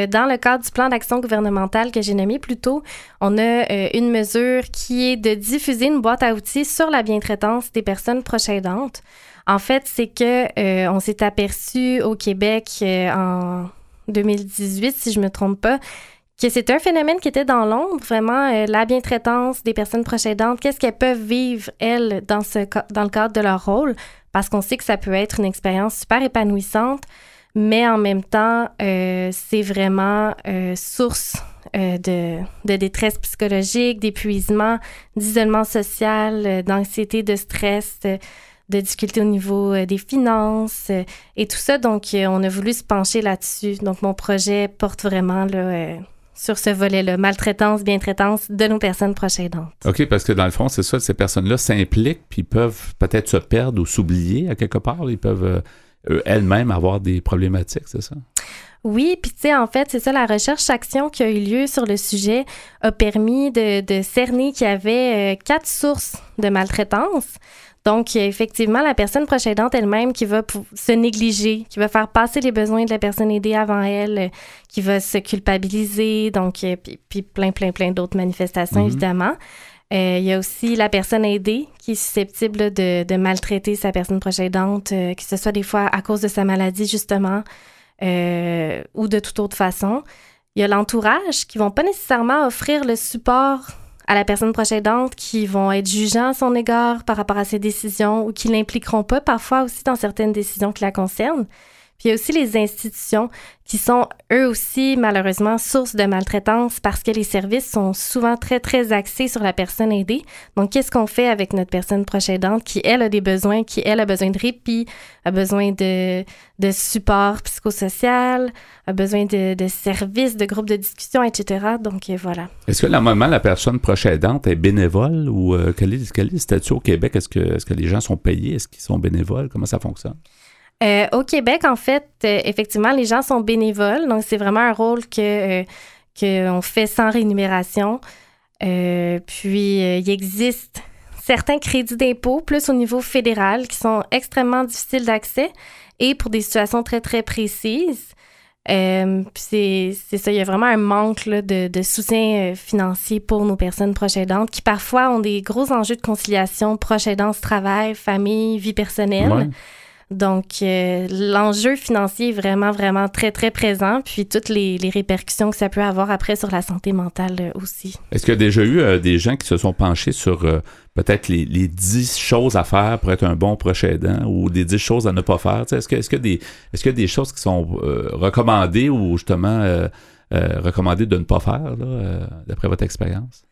euh, dans le cadre du plan d'action gouvernemental que j'ai nommé plus tôt, on a euh, une mesure qui est de diffuser une boîte à outils sur la bientraitance des personnes proches aidantes. En fait, c'est que euh, on s'est aperçu au Québec en 2018, si je me trompe pas, que c'était un phénomène qui était dans l'ombre, vraiment, la bientraitance des personnes proches aidantes, qu'est-ce qu'elles peuvent vivre, elles, dans, ce, dans le cadre de leur rôle, parce qu'on sait que ça peut être une expérience super épanouissante, mais en même temps, euh, c'est vraiment euh, source euh, de, de détresse psychologique, d'épuisement, d'isolement social, d'anxiété, de stress, de difficultés au niveau des finances et tout ça. Donc, on a voulu se pencher là-dessus. Donc, mon projet porte vraiment là, sur ce volet-là, maltraitance, bientraitance de nos personnes proches aidantes.
OK, parce que dans le fond, c'est ça, ces personnes-là s'impliquent, puis peuvent peut-être se perdre ou s'oublier à quelque part. Ils peuvent elles-mêmes avoir des problématiques, c'est ça?
Oui, puis tu sais, en fait, c'est ça, la recherche-action qui a eu lieu sur le sujet a permis de, de cerner qu'il y avait euh, quatre sources de maltraitance. Donc, a effectivement la personne proche aidante elle-même qui va se négliger, qui va faire passer les besoins de la personne aidée avant elle, euh, qui va se culpabiliser, donc, euh, puis, puis plein, plein, plein d'autres manifestations,
Mhm.
évidemment. Euh, il y a aussi la personne aidée qui est susceptible de maltraiter sa personne proche aidante, euh, que ce soit des fois à cause de sa maladie, justement, euh, ou de toute autre façon. Il y a l'entourage qui vont pas nécessairement offrir le support à la personne proche aidante, qui vont être jugeants à son égard par rapport à ses décisions ou qui l'impliqueront pas parfois aussi dans certaines décisions qui la concernent. Il y a aussi les institutions qui sont eux aussi malheureusement source de maltraitance parce que les services sont souvent très très axés sur la personne aidée. Donc qu'est-ce qu'on fait avec notre personne proche aidante qui elle a des besoins, qui elle a besoin de répit, a besoin de, de support psychosocial, a besoin de, de services, de groupes de discussion, etc. Donc euh, voilà.
Est-ce que normalement la personne proche aidante est bénévole ou euh, quel, est, quel est le statut au Québec? Est-ce que, est que les gens sont payés? Est-ce qu'ils sont bénévoles? Comment ça fonctionne?
Euh, au Québec, en fait, euh, effectivement, les gens sont bénévoles. Donc, c'est vraiment un rôle que, euh, qu'on fait sans rémunération. Puis, il existe certains crédits d'impôt, plus au niveau fédéral, qui sont extrêmement difficiles d'accès et pour des situations très, très précises. Puis c'est, ça, il y a vraiment un manque de, soutien financier pour nos personnes proches aidantes qui parfois ont des gros enjeux de conciliation, proche aidance, travail, famille, vie personnelle. Donc, euh, l'enjeu financier est vraiment, vraiment très, très présent. Puis, toutes les, les répercussions que ça peut avoir après sur la santé mentale euh, aussi.
Est-ce qu'il y a déjà eu euh, des gens qui se sont penchés sur peut-être les, les 10 choses à faire pour être un bon proche aidant ou des 10 choses à ne pas faire? Est-ce que- qu'il y, a des- est-ce qu'il y a des choses qui sont recommandées ou justement recommandées de ne pas faire, là, d'après votre expérience?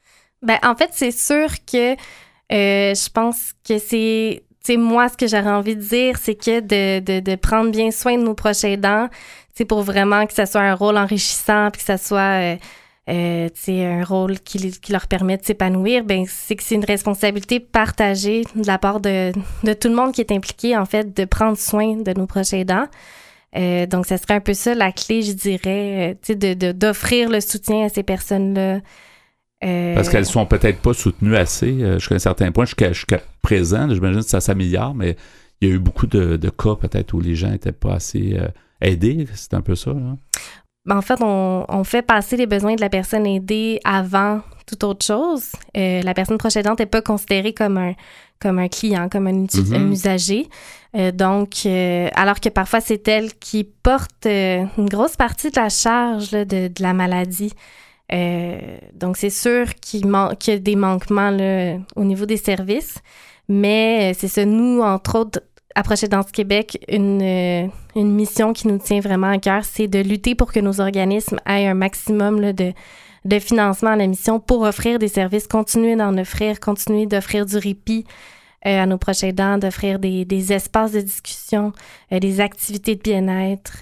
Ben, en fait, c'est sûr que je pense que c'est. Moi, ce que j'aurais envie de dire, c'est que de, de, de prendre bien soin de nos proches aidants, c'est pour vraiment que ça soit un rôle enrichissant, puis que ça soit. euh, euh, un rôle qui, leur permet de s'épanouir, ben c'est que c'est une responsabilité partagée de la part de, de tout le monde qui est impliqué, en fait, de prendre soin de nos proches aidants. Euh, donc, ça serait un peu ça la clé, je dirais, d'offrir le soutien à ces personnes-là.
Parce qu'elles sont peut-être pas soutenues assez jusqu'à un certain point, jusqu'à jusqu'à présent. J'imagine que ça s'améliore, mais il y a eu beaucoup de, de cas peut-être où les gens n'étaient pas assez euh, aidés. C'est un peu ça. Là.
Ben, en fait, on, on fait passer les besoins de la personne aidée avant toute autre chose. Euh, la personne proche aidante n'est pas considérée comme un, comme un client, comme un,
Mhm.
un usager. Euh, donc, euh, alors que parfois, c'est elle qui porte euh, une grosse partie de la charge là, de, de la maladie. Donc, c'est sûr qu'il, man- qu'il y a des manquements là, au niveau des services. Mais euh, c'est ça, nous, entre autres, à Prochedance Québec, une, euh, une mission qui nous tient vraiment à cœur, c'est de lutter pour que nos organismes aient un maximum de, de financement à la mission pour offrir des services, continuer d'en offrir, continuer d'offrir du répit euh, à nos proches aidants, d'offrir des, des espaces de discussion, des activités de bien-être.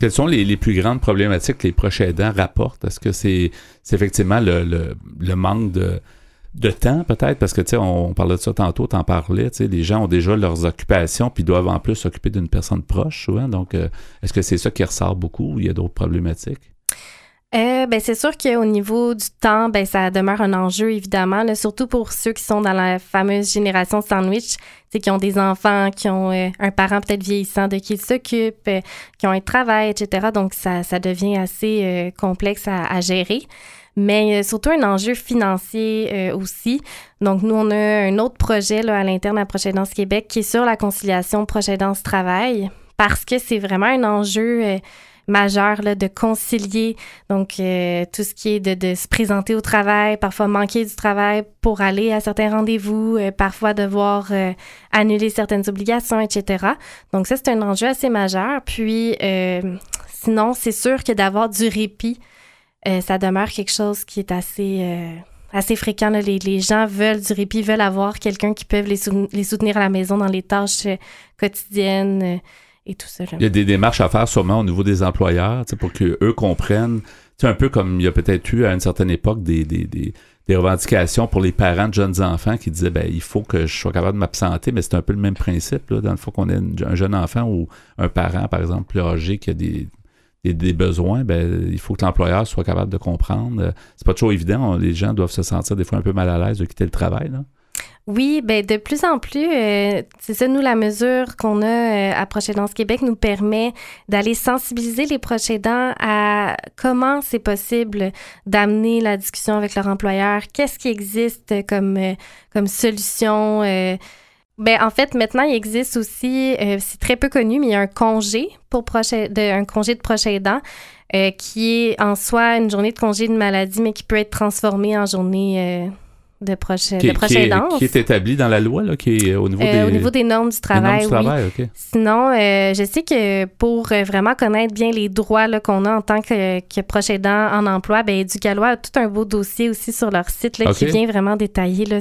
Quelles sont les, les plus grandes problématiques que les proches aidants rapportent? Est-ce que c'est effectivement le- le manque de, de temps, peut-être? Parce que, tu sais, on, parlait de ça tantôt, t'en parlais, tu sais, les gens ont déjà leurs occupations puis doivent en plus s'occuper d'une personne proche, souvent. Donc, euh, est-ce que c'est ça qui ressort beaucoup ou il y a d'autres problématiques?
Euh, ben, c'est sûr qu'au niveau du temps, ben, ça demeure un enjeu, évidemment, surtout pour ceux qui sont dans la fameuse génération sandwich, sais, qui ont des enfants, qui ont euh, un parent peut-être vieillissant de qui ils s'occupent, qui ont un travail, etc. Donc, ça, devient assez complexe à gérer. Mais euh, surtout un enjeu financier euh, aussi. Donc, nous, on a un autre projet là, à l'interne à Prochaine Québec qui est sur la conciliation Prochaine-Travail parce que c'est vraiment un enjeu euh, majeur là, de concilier donc tout ce qui est de, se présenter au travail, parfois manquer du travail pour aller à certains rendez-vous, parfois devoir annuler certaines obligations, etc. Donc ça, c'est un enjeu assez majeur. Puis sinon, c'est sûr que d'avoir du répit, euh, ça demeure quelque chose qui est assez... euh, assez fréquent. Les, les gens veulent du répit, veulent avoir quelqu'un qui peut les, sou- les soutenir à la maison dans les tâches euh, quotidiennes et tout ça.
Il y a des démarches à faire sûrement au niveau des employeurs, pour qu'eux comprennent, C'est un peu comme il y a peut-être eu à une certaine époque des, des, des, des revendications pour les parents de jeunes enfants qui disaient ben il faut que je sois capable de m'absenter, mais c'est un peu le même principe là, dans le fond qu'on ait un jeune enfant ou un parent, par exemple, plus âgé qui a des, des, des besoins, ben il faut que l'employeur soit capable de comprendre. Euh, C'est pas toujours évident. Les gens doivent se sentir des fois un peu mal à l'aise de quitter le travail.
Oui, ben de plus en plus, euh, c'est ça, nous, la mesure qu'on a euh, à Proche Québec nous permet d'aller sensibiliser les proches aidants à comment c'est possible d'amener la discussion avec leur employeur, qu'est-ce qui existe comme, comme solution. Ben, en fait, maintenant, il existe aussi, euh, c'est très peu connu, mais il y a un congé pour proche, de, un congé de proche aidant euh, qui est en soi une journée de congé de maladie, mais qui peut être transformée en journée euh, de proche,
Qui,
de proche
qui est,
aidance.
qui est établi dans la loi, là, qui est au niveau des,
au niveau des normes du
normes
travail, oui. Sinon, je sais que pour vraiment connaître bien les droits qu'on a en tant que, que proche aidant en emploi, ben, Éducalois a tout un beau dossier aussi sur leur site là, qui vient vraiment détailler. Là,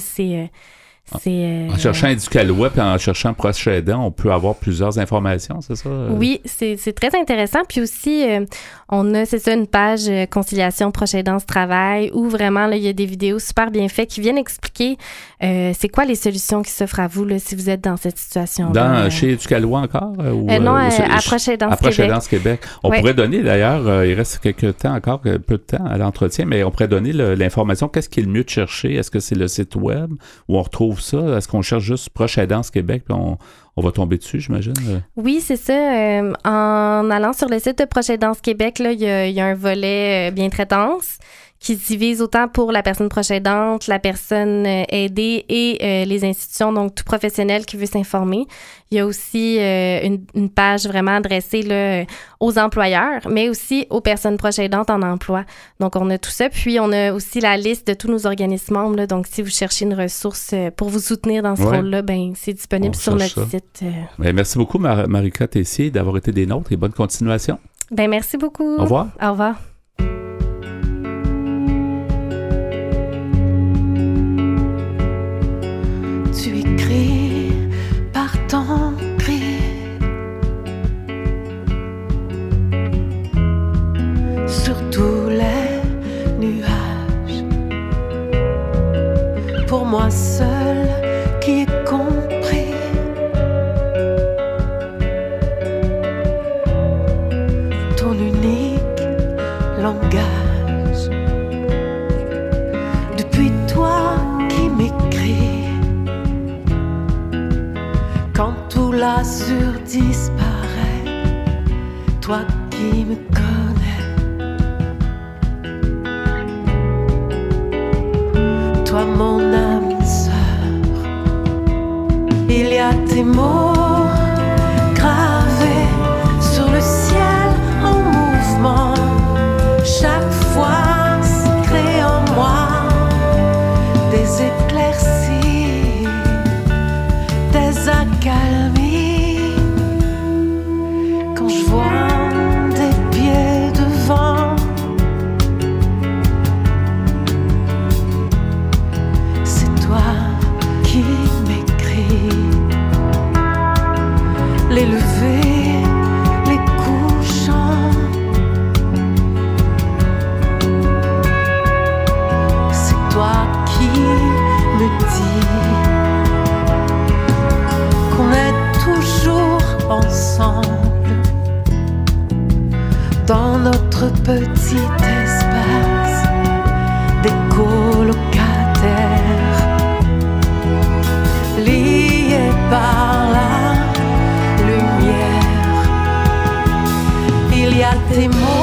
euh, c'est, euh,
En cherchant Éducalois puis en cherchant proche aidant, on peut avoir plusieurs informations, c'est ça?
Oui, c'est très intéressant. Puis aussi, euh, on a, c'est ça, une page euh, conciliation proche aidance travail où vraiment, là, il y a des vidéos super bien faites qui viennent expliquer c'est quoi les solutions qui s'offrent à vous là, si vous êtes dans cette situation.
Dans, chez Éducalois encore? ou,
non, à Proche Aidance
à Proche
Québec.
Aidance Québec. On
Ouais.
pourrait donner d'ailleurs, il reste quelques temps encore, peu de temps à l'entretien, mais on pourrait donner l'information. Qu'est-ce qui est le mieux de chercher? Est-ce que c'est le site web où on retrouve ça? Est-ce qu'on cherche juste Proche Aidance Québec puis on, va tomber dessus, j'imagine?
Oui, c'est ça. Euh, en allant sur le site de Proche Aidance Québec, là, il y, a, il y a un volet euh, bien traitance qui se divise autant pour la personne proche aidante, la personne euh, aidée et euh, les institutions, donc tout professionnel qui veut s'informer. Il y a aussi euh, une, une page vraiment adressée là, aux employeurs, mais aussi aux personnes proches aidantes en emploi. Donc, on a tout ça. Puis, on a aussi la liste de tous nos organismes membres. là. Donc, si vous cherchez une ressource pour vous soutenir dans ce
Ouais.
rôle-là, ben, c'est disponible
On
sur notre
ça.
site.
Ben, merci beaucoup, Mar- Marika Tessier, d'avoir été des nôtres et bonne continuation.
Ben, merci beaucoup.
Au revoir.
Au revoir.
Sur tous les nuages. Pour moi seul qui ai compris ton unique langage. Depuis toi qui m'écris quand tout l'azur disparaît, toi qui me mon âme sœur, il y a tes mots Il y a des mots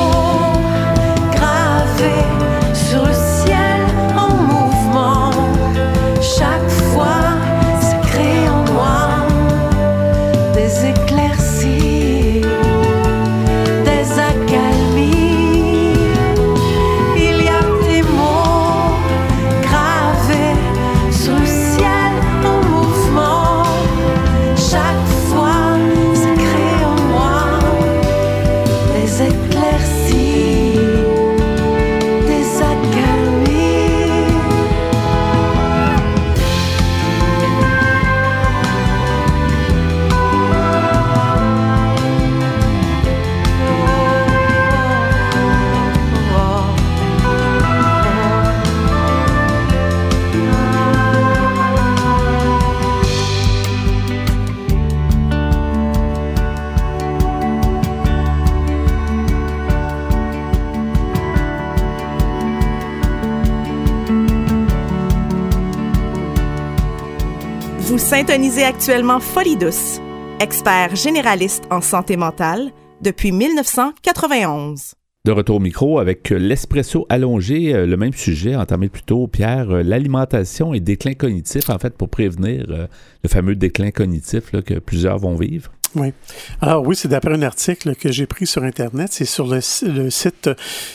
syntonisez actuellement Folie douce, expert généraliste en santé mentale depuis 1991.
De retour au micro avec euh, l'espresso allongé, euh, le même sujet entamé plus tôt, Pierre, euh, l'alimentation et déclin cognitif, en fait, pour prévenir le fameux déclin cognitif là, que plusieurs vont vivre.
Oui. Alors oui, c'est d'après un article que j'ai pris sur Internet. C'est sur le, le site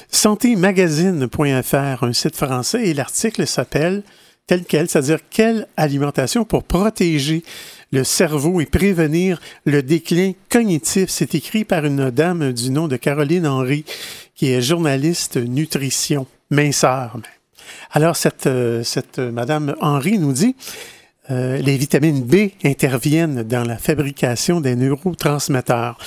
santémagazine.fr, un site français, et l'article s'appelle tel quel, c'est-à-dire quelle alimentation pour protéger le cerveau et prévenir le déclin cognitif. C'est écrit par une dame du nom de Caroline Henry, qui est journaliste nutrition, minceur. Alors, cette, euh, cette Madame Henry nous dit euh, les vitamines B interviennent dans la fabrication des neurotransmetteurs.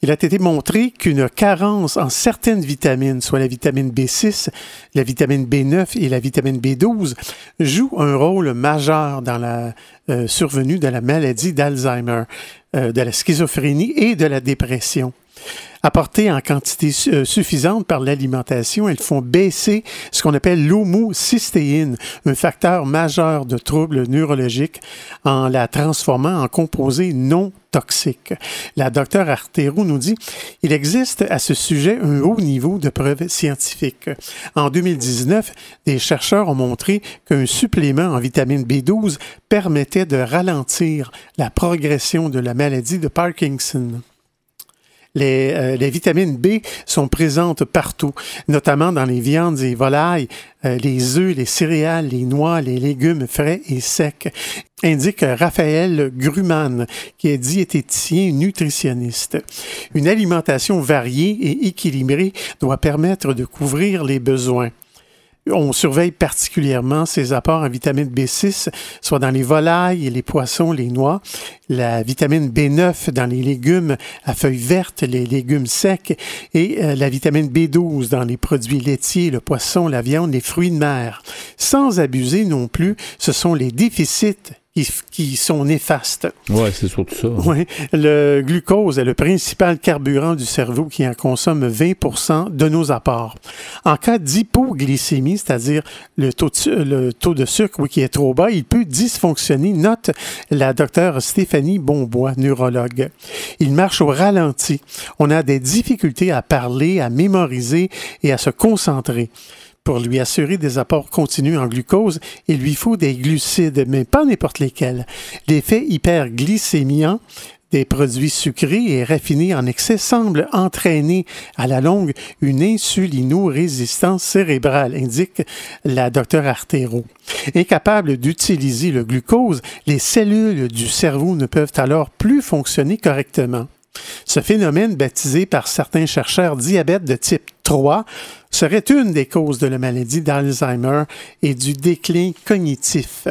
Il a été montré qu'une carence en certaines vitamines, soit la vitamine B6, la vitamine B9 et la vitamine B12, joue un rôle majeur dans la euh, survenue de la maladie d'Alzheimer, euh, de la schizophrénie et de la dépression. Apportées en quantité euh, suffisante par l'alimentation, elles font baisser ce qu'on appelle l'homocystéine, un facteur majeur de troubles neurologiques, en la transformant en composé non toxique. La docteure Artero nous dit il existe à ce sujet un haut niveau de preuves scientifiques. En 2019, des chercheurs ont montré qu'un supplément en vitamine B12 permettait de ralentir la progression de la maladie de Parkinson. Les, euh, vitamines B sont présentes partout, notamment dans les viandes et volailles, euh, les œufs, les céréales, les noix, les légumes frais et secs, indique Raphaël Gruman, qui est diététicien nutritionniste. Une alimentation variée et équilibrée doit permettre de couvrir les besoins. On surveille particulièrement ces apports en vitamine B6, soit dans les volailles, les poissons, les noix, la vitamine B9 dans les légumes à feuilles vertes, les légumes secs, et euh, la vitamine B12 dans les produits laitiers, le poisson, la viande, les fruits de mer. Sans abuser non plus, ce sont les déficits qui, qui, sont néfastes.
Oui, c'est surtout ça.
Oui. Le glucose est le principal carburant du cerveau qui en consomme 20% de nos apports. En cas d'hypoglycémie, c'est-à-dire le taux, de, le taux de sucre oui, qui est trop bas, il peut dysfonctionner, note la docteure Stéphanie Bonbois, neurologue. Il marche au ralenti. On a des difficultés à parler, à mémoriser et à se concentrer. Pour lui assurer des apports continus en glucose, il lui faut des glucides, mais pas n'importe lesquels. L'effet hyperglycémiant des produits sucrés et raffinés en excès semble entraîner à la longue une insulino-résistance cérébrale, indique la docteure Artero. Incapables d'utiliser le glucose, les cellules du cerveau ne peuvent alors plus fonctionner correctement. Ce phénomène, baptisé par certains chercheurs diabète de type 3, serait une des causes de la maladie d'Alzheimer et du déclin cognitif.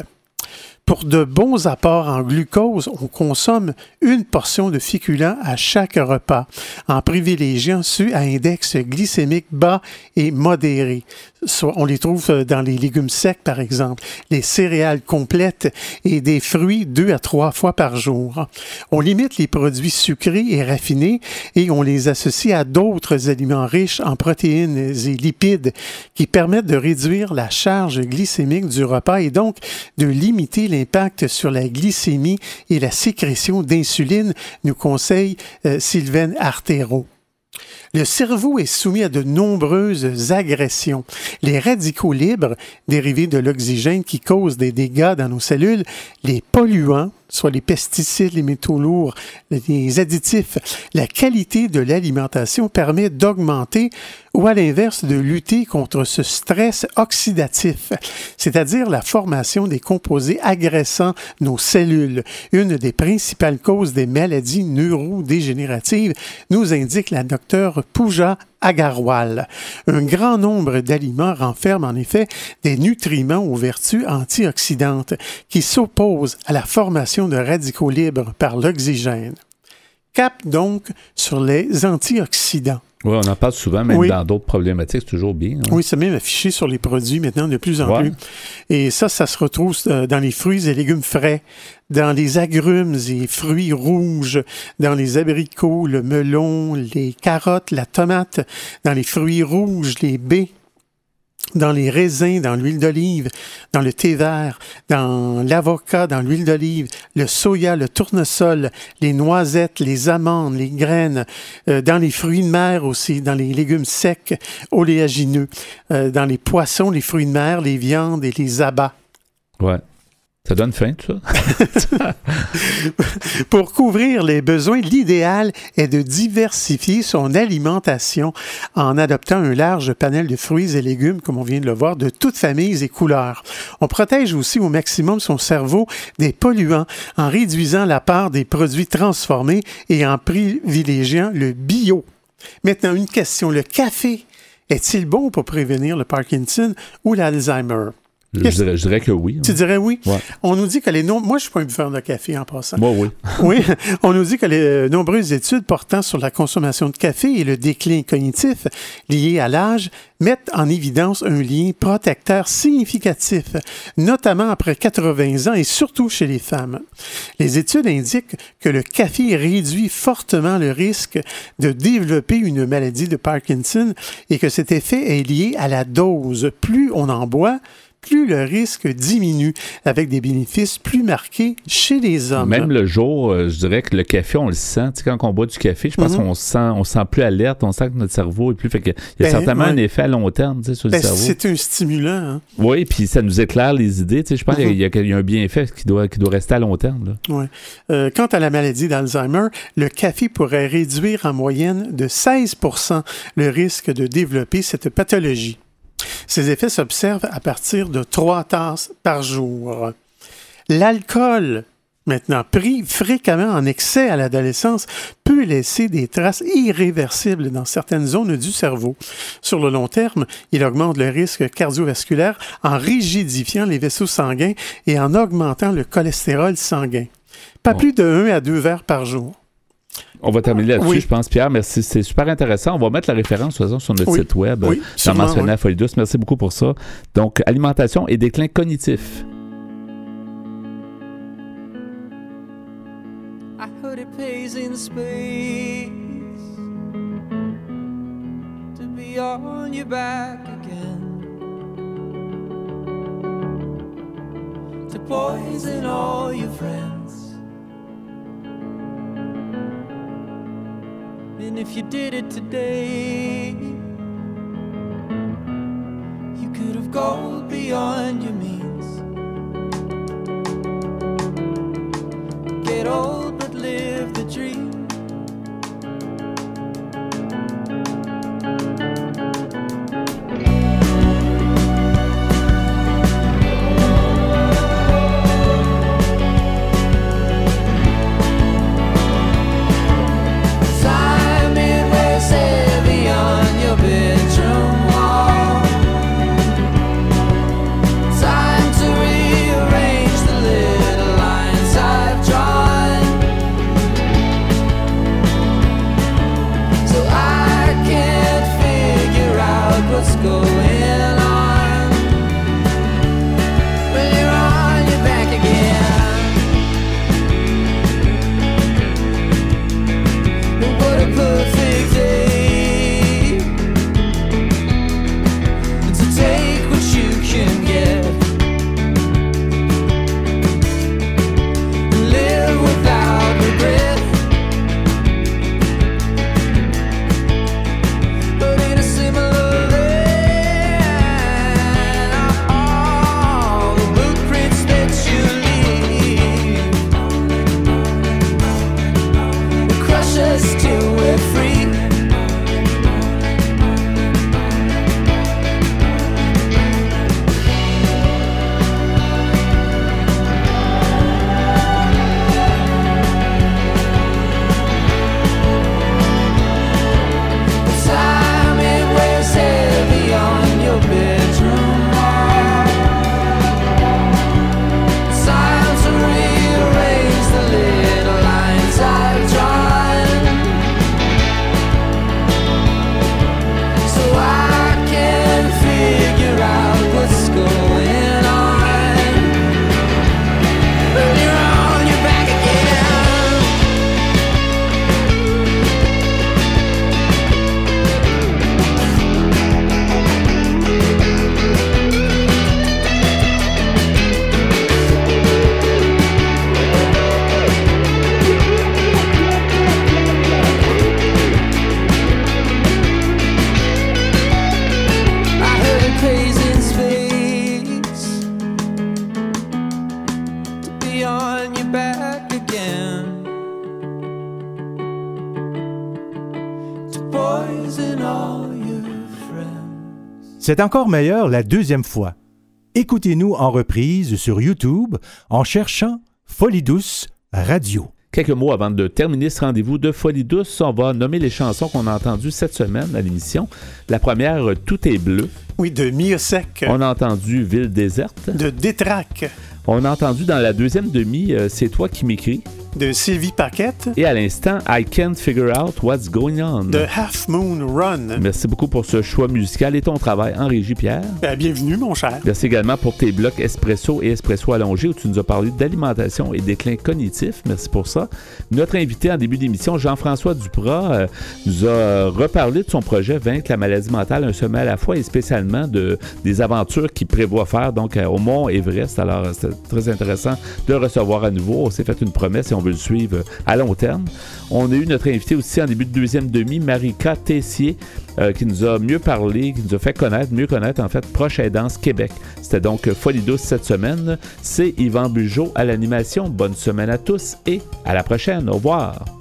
Pour de bons apports en glucose, on consomme une portion de féculents à chaque repas, en privilégiant ceux à index glycémique bas et modéré. Soit on les trouve dans les légumes secs, par exemple, les céréales complètes et des fruits deux à trois fois par jour. On limite les produits sucrés et raffinés et on les associe à d'autres aliments riches en protéines et lipides qui permettent de réduire la charge glycémique du repas et donc de limiter l'impact sur la glycémie et la sécrétion d'insuline, nous conseille euh, Sylvain Artero. Le cerveau est soumis à de nombreuses agressions. Les radicaux libres, dérivés de l'oxygène qui causent des dégâts dans nos cellules, les polluants, soit les pesticides, les métaux lourds, les additifs, la qualité de l'alimentation permet d'augmenter ou à l'inverse de lutter contre ce stress oxydatif, c'est-à-dire la formation des composés agressant nos cellules. Une des principales causes des maladies neurodégénératives, nous indique la docteure Pooja Agarwal. Un grand nombre d'aliments renferment en effet des nutriments aux vertus antioxydantes qui s'opposent à la formation de radicaux libres par l'oxygène. Cap donc sur les antioxydants.
Oui, on en parle souvent, même oui. dans d'autres problématiques, c'est toujours bien.
Hein? Oui, c'est même affiché sur les produits maintenant de plus en ouais. plus. Et ça, ça se retrouve dans les fruits et légumes frais, dans les agrumes et fruits rouges, dans les abricots, le melon, les carottes, la tomate, dans les fruits rouges, les baies, dans les raisins, dans l'huile d'olive, dans le thé vert, dans l'avocat, dans l'huile d'olive, le soya, le tournesol, les noisettes, les amandes, les graines, euh, dans les fruits de mer aussi, dans les légumes secs, oléagineux, euh, dans les poissons, les fruits de mer, les viandes et les abats.
Ouais. Ça donne faim, tout ça?
Pour couvrir les besoins, l'idéal est de diversifier son alimentation en adoptant un large panel de fruits et légumes, comme on vient de le voir, de toutes familles et couleurs. On protège aussi au maximum son cerveau des polluants en réduisant la part des produits transformés et en privilégiant le bio. Maintenant, une question. Le café est-il bon pour prévenir le Parkinson ou l'Alzheimer?
Je dirais, je dirais que oui.
Tu dirais oui?
Ouais.
On nous dit que les nom- Moi, je suis pas un buveur de café en passant.
Moi, oui.
Oui, on nous dit que les euh, nombreuses études portant sur la consommation de café et le déclin cognitif lié à l'âge mettent en évidence un lien protecteur significatif, notamment après 80 ans et surtout chez les femmes. Les études indiquent que le café réduit fortement le risque de développer une maladie de Parkinson et que cet effet est lié à la dose. Plus on en boit, plus le risque diminue, avec des bénéfices plus marqués chez les hommes.
Même le jour, euh, je dirais que le café, on le sent. Tu sais, quand on boit du café, je pense
Mhm.
qu'on se sent, on se sent plus alerte, on sent que notre cerveau est plus. Fait que il y a
Ben,
certainement
ouais.
un effet à long terme tu sais, sur le
Ben,
cerveau.
c'est un stimulant. hein.
Oui, puis ça nous éclaire les idées. Tu sais, je pense
Mhm.
qu'il y, a- il y a un bienfait qui doit, qui doit rester à long terme. là.
Ouais. Euh, quant à la maladie d'Alzheimer, le café pourrait réduire en moyenne de 16% le risque de développer cette pathologie. Ces effets s'observent à partir de trois tasses par jour. L'alcool, maintenant pris fréquemment en excès à l'adolescence, peut laisser des traces irréversibles dans certaines zones du cerveau. Sur le long terme, il augmente le risque cardiovasculaire en rigidifiant les vaisseaux sanguins et en augmentant le cholestérol sanguin. Pas plus de 1 à 2 verres par jour.
On va terminer là-dessus,
Oui.
je pense, Pierre. Merci. C'est super intéressant. On va mettre la référence, de toute façon, sur notre
Oui.
site web.
Oui,
Dans mentionné
oui.
à Folie Douce. Merci beaucoup pour ça. Donc, alimentation et déclin cognitif.
I heard it pays in space to be on your back again. To poison all your friends. And if you did it today, you could have gone beyond your means. Get old
C'est encore meilleur la deuxième fois. Écoutez-nous en reprise sur YouTube en cherchant Folie douce radio.
Quelques mots avant de terminer ce rendez-vous de Folie douce, on va nommer les chansons qu'on a entendues cette semaine à l'émission. La première, Tout est bleu.
Oui, de Miosec.
On a entendu Ville déserte.
De Détraque.
On a entendu dans la deuxième demi, euh, C'est toi qui m'écris
de Sylvie Paquette.
Et à l'instant, I Can't Figure Out What's Going On.
De Half Moon Run.
Merci beaucoup pour ce choix musical et ton travail en régie, Pierre.
Ben, bienvenue, mon cher.
Merci également pour tes blocs Espresso et Espresso allongé où tu nous as parlé d'alimentation et déclin cognitif. Merci pour ça. Notre invité en début d'émission, Jean-François Duprat, euh, nous a reparlé de son projet Vaincre la maladie mentale, un sommet à la fois et spécialement de, des aventures qu'il prévoit faire donc euh, au Mont Everest. Alors, très intéressant de recevoir à nouveau. On s'est fait une promesse et on veut le suivre à long terme. On a eu notre invité aussi en début de deuxième demi, Marika Tessier, euh, qui nous a mieux parlé, qui nous a fait connaître, mieux connaître en fait Proche Aidance Québec. C'était donc Folie douce cette semaine. C'est Yvan Bugeaud à l'animation. Bonne semaine à tous et à la prochaine. Au revoir.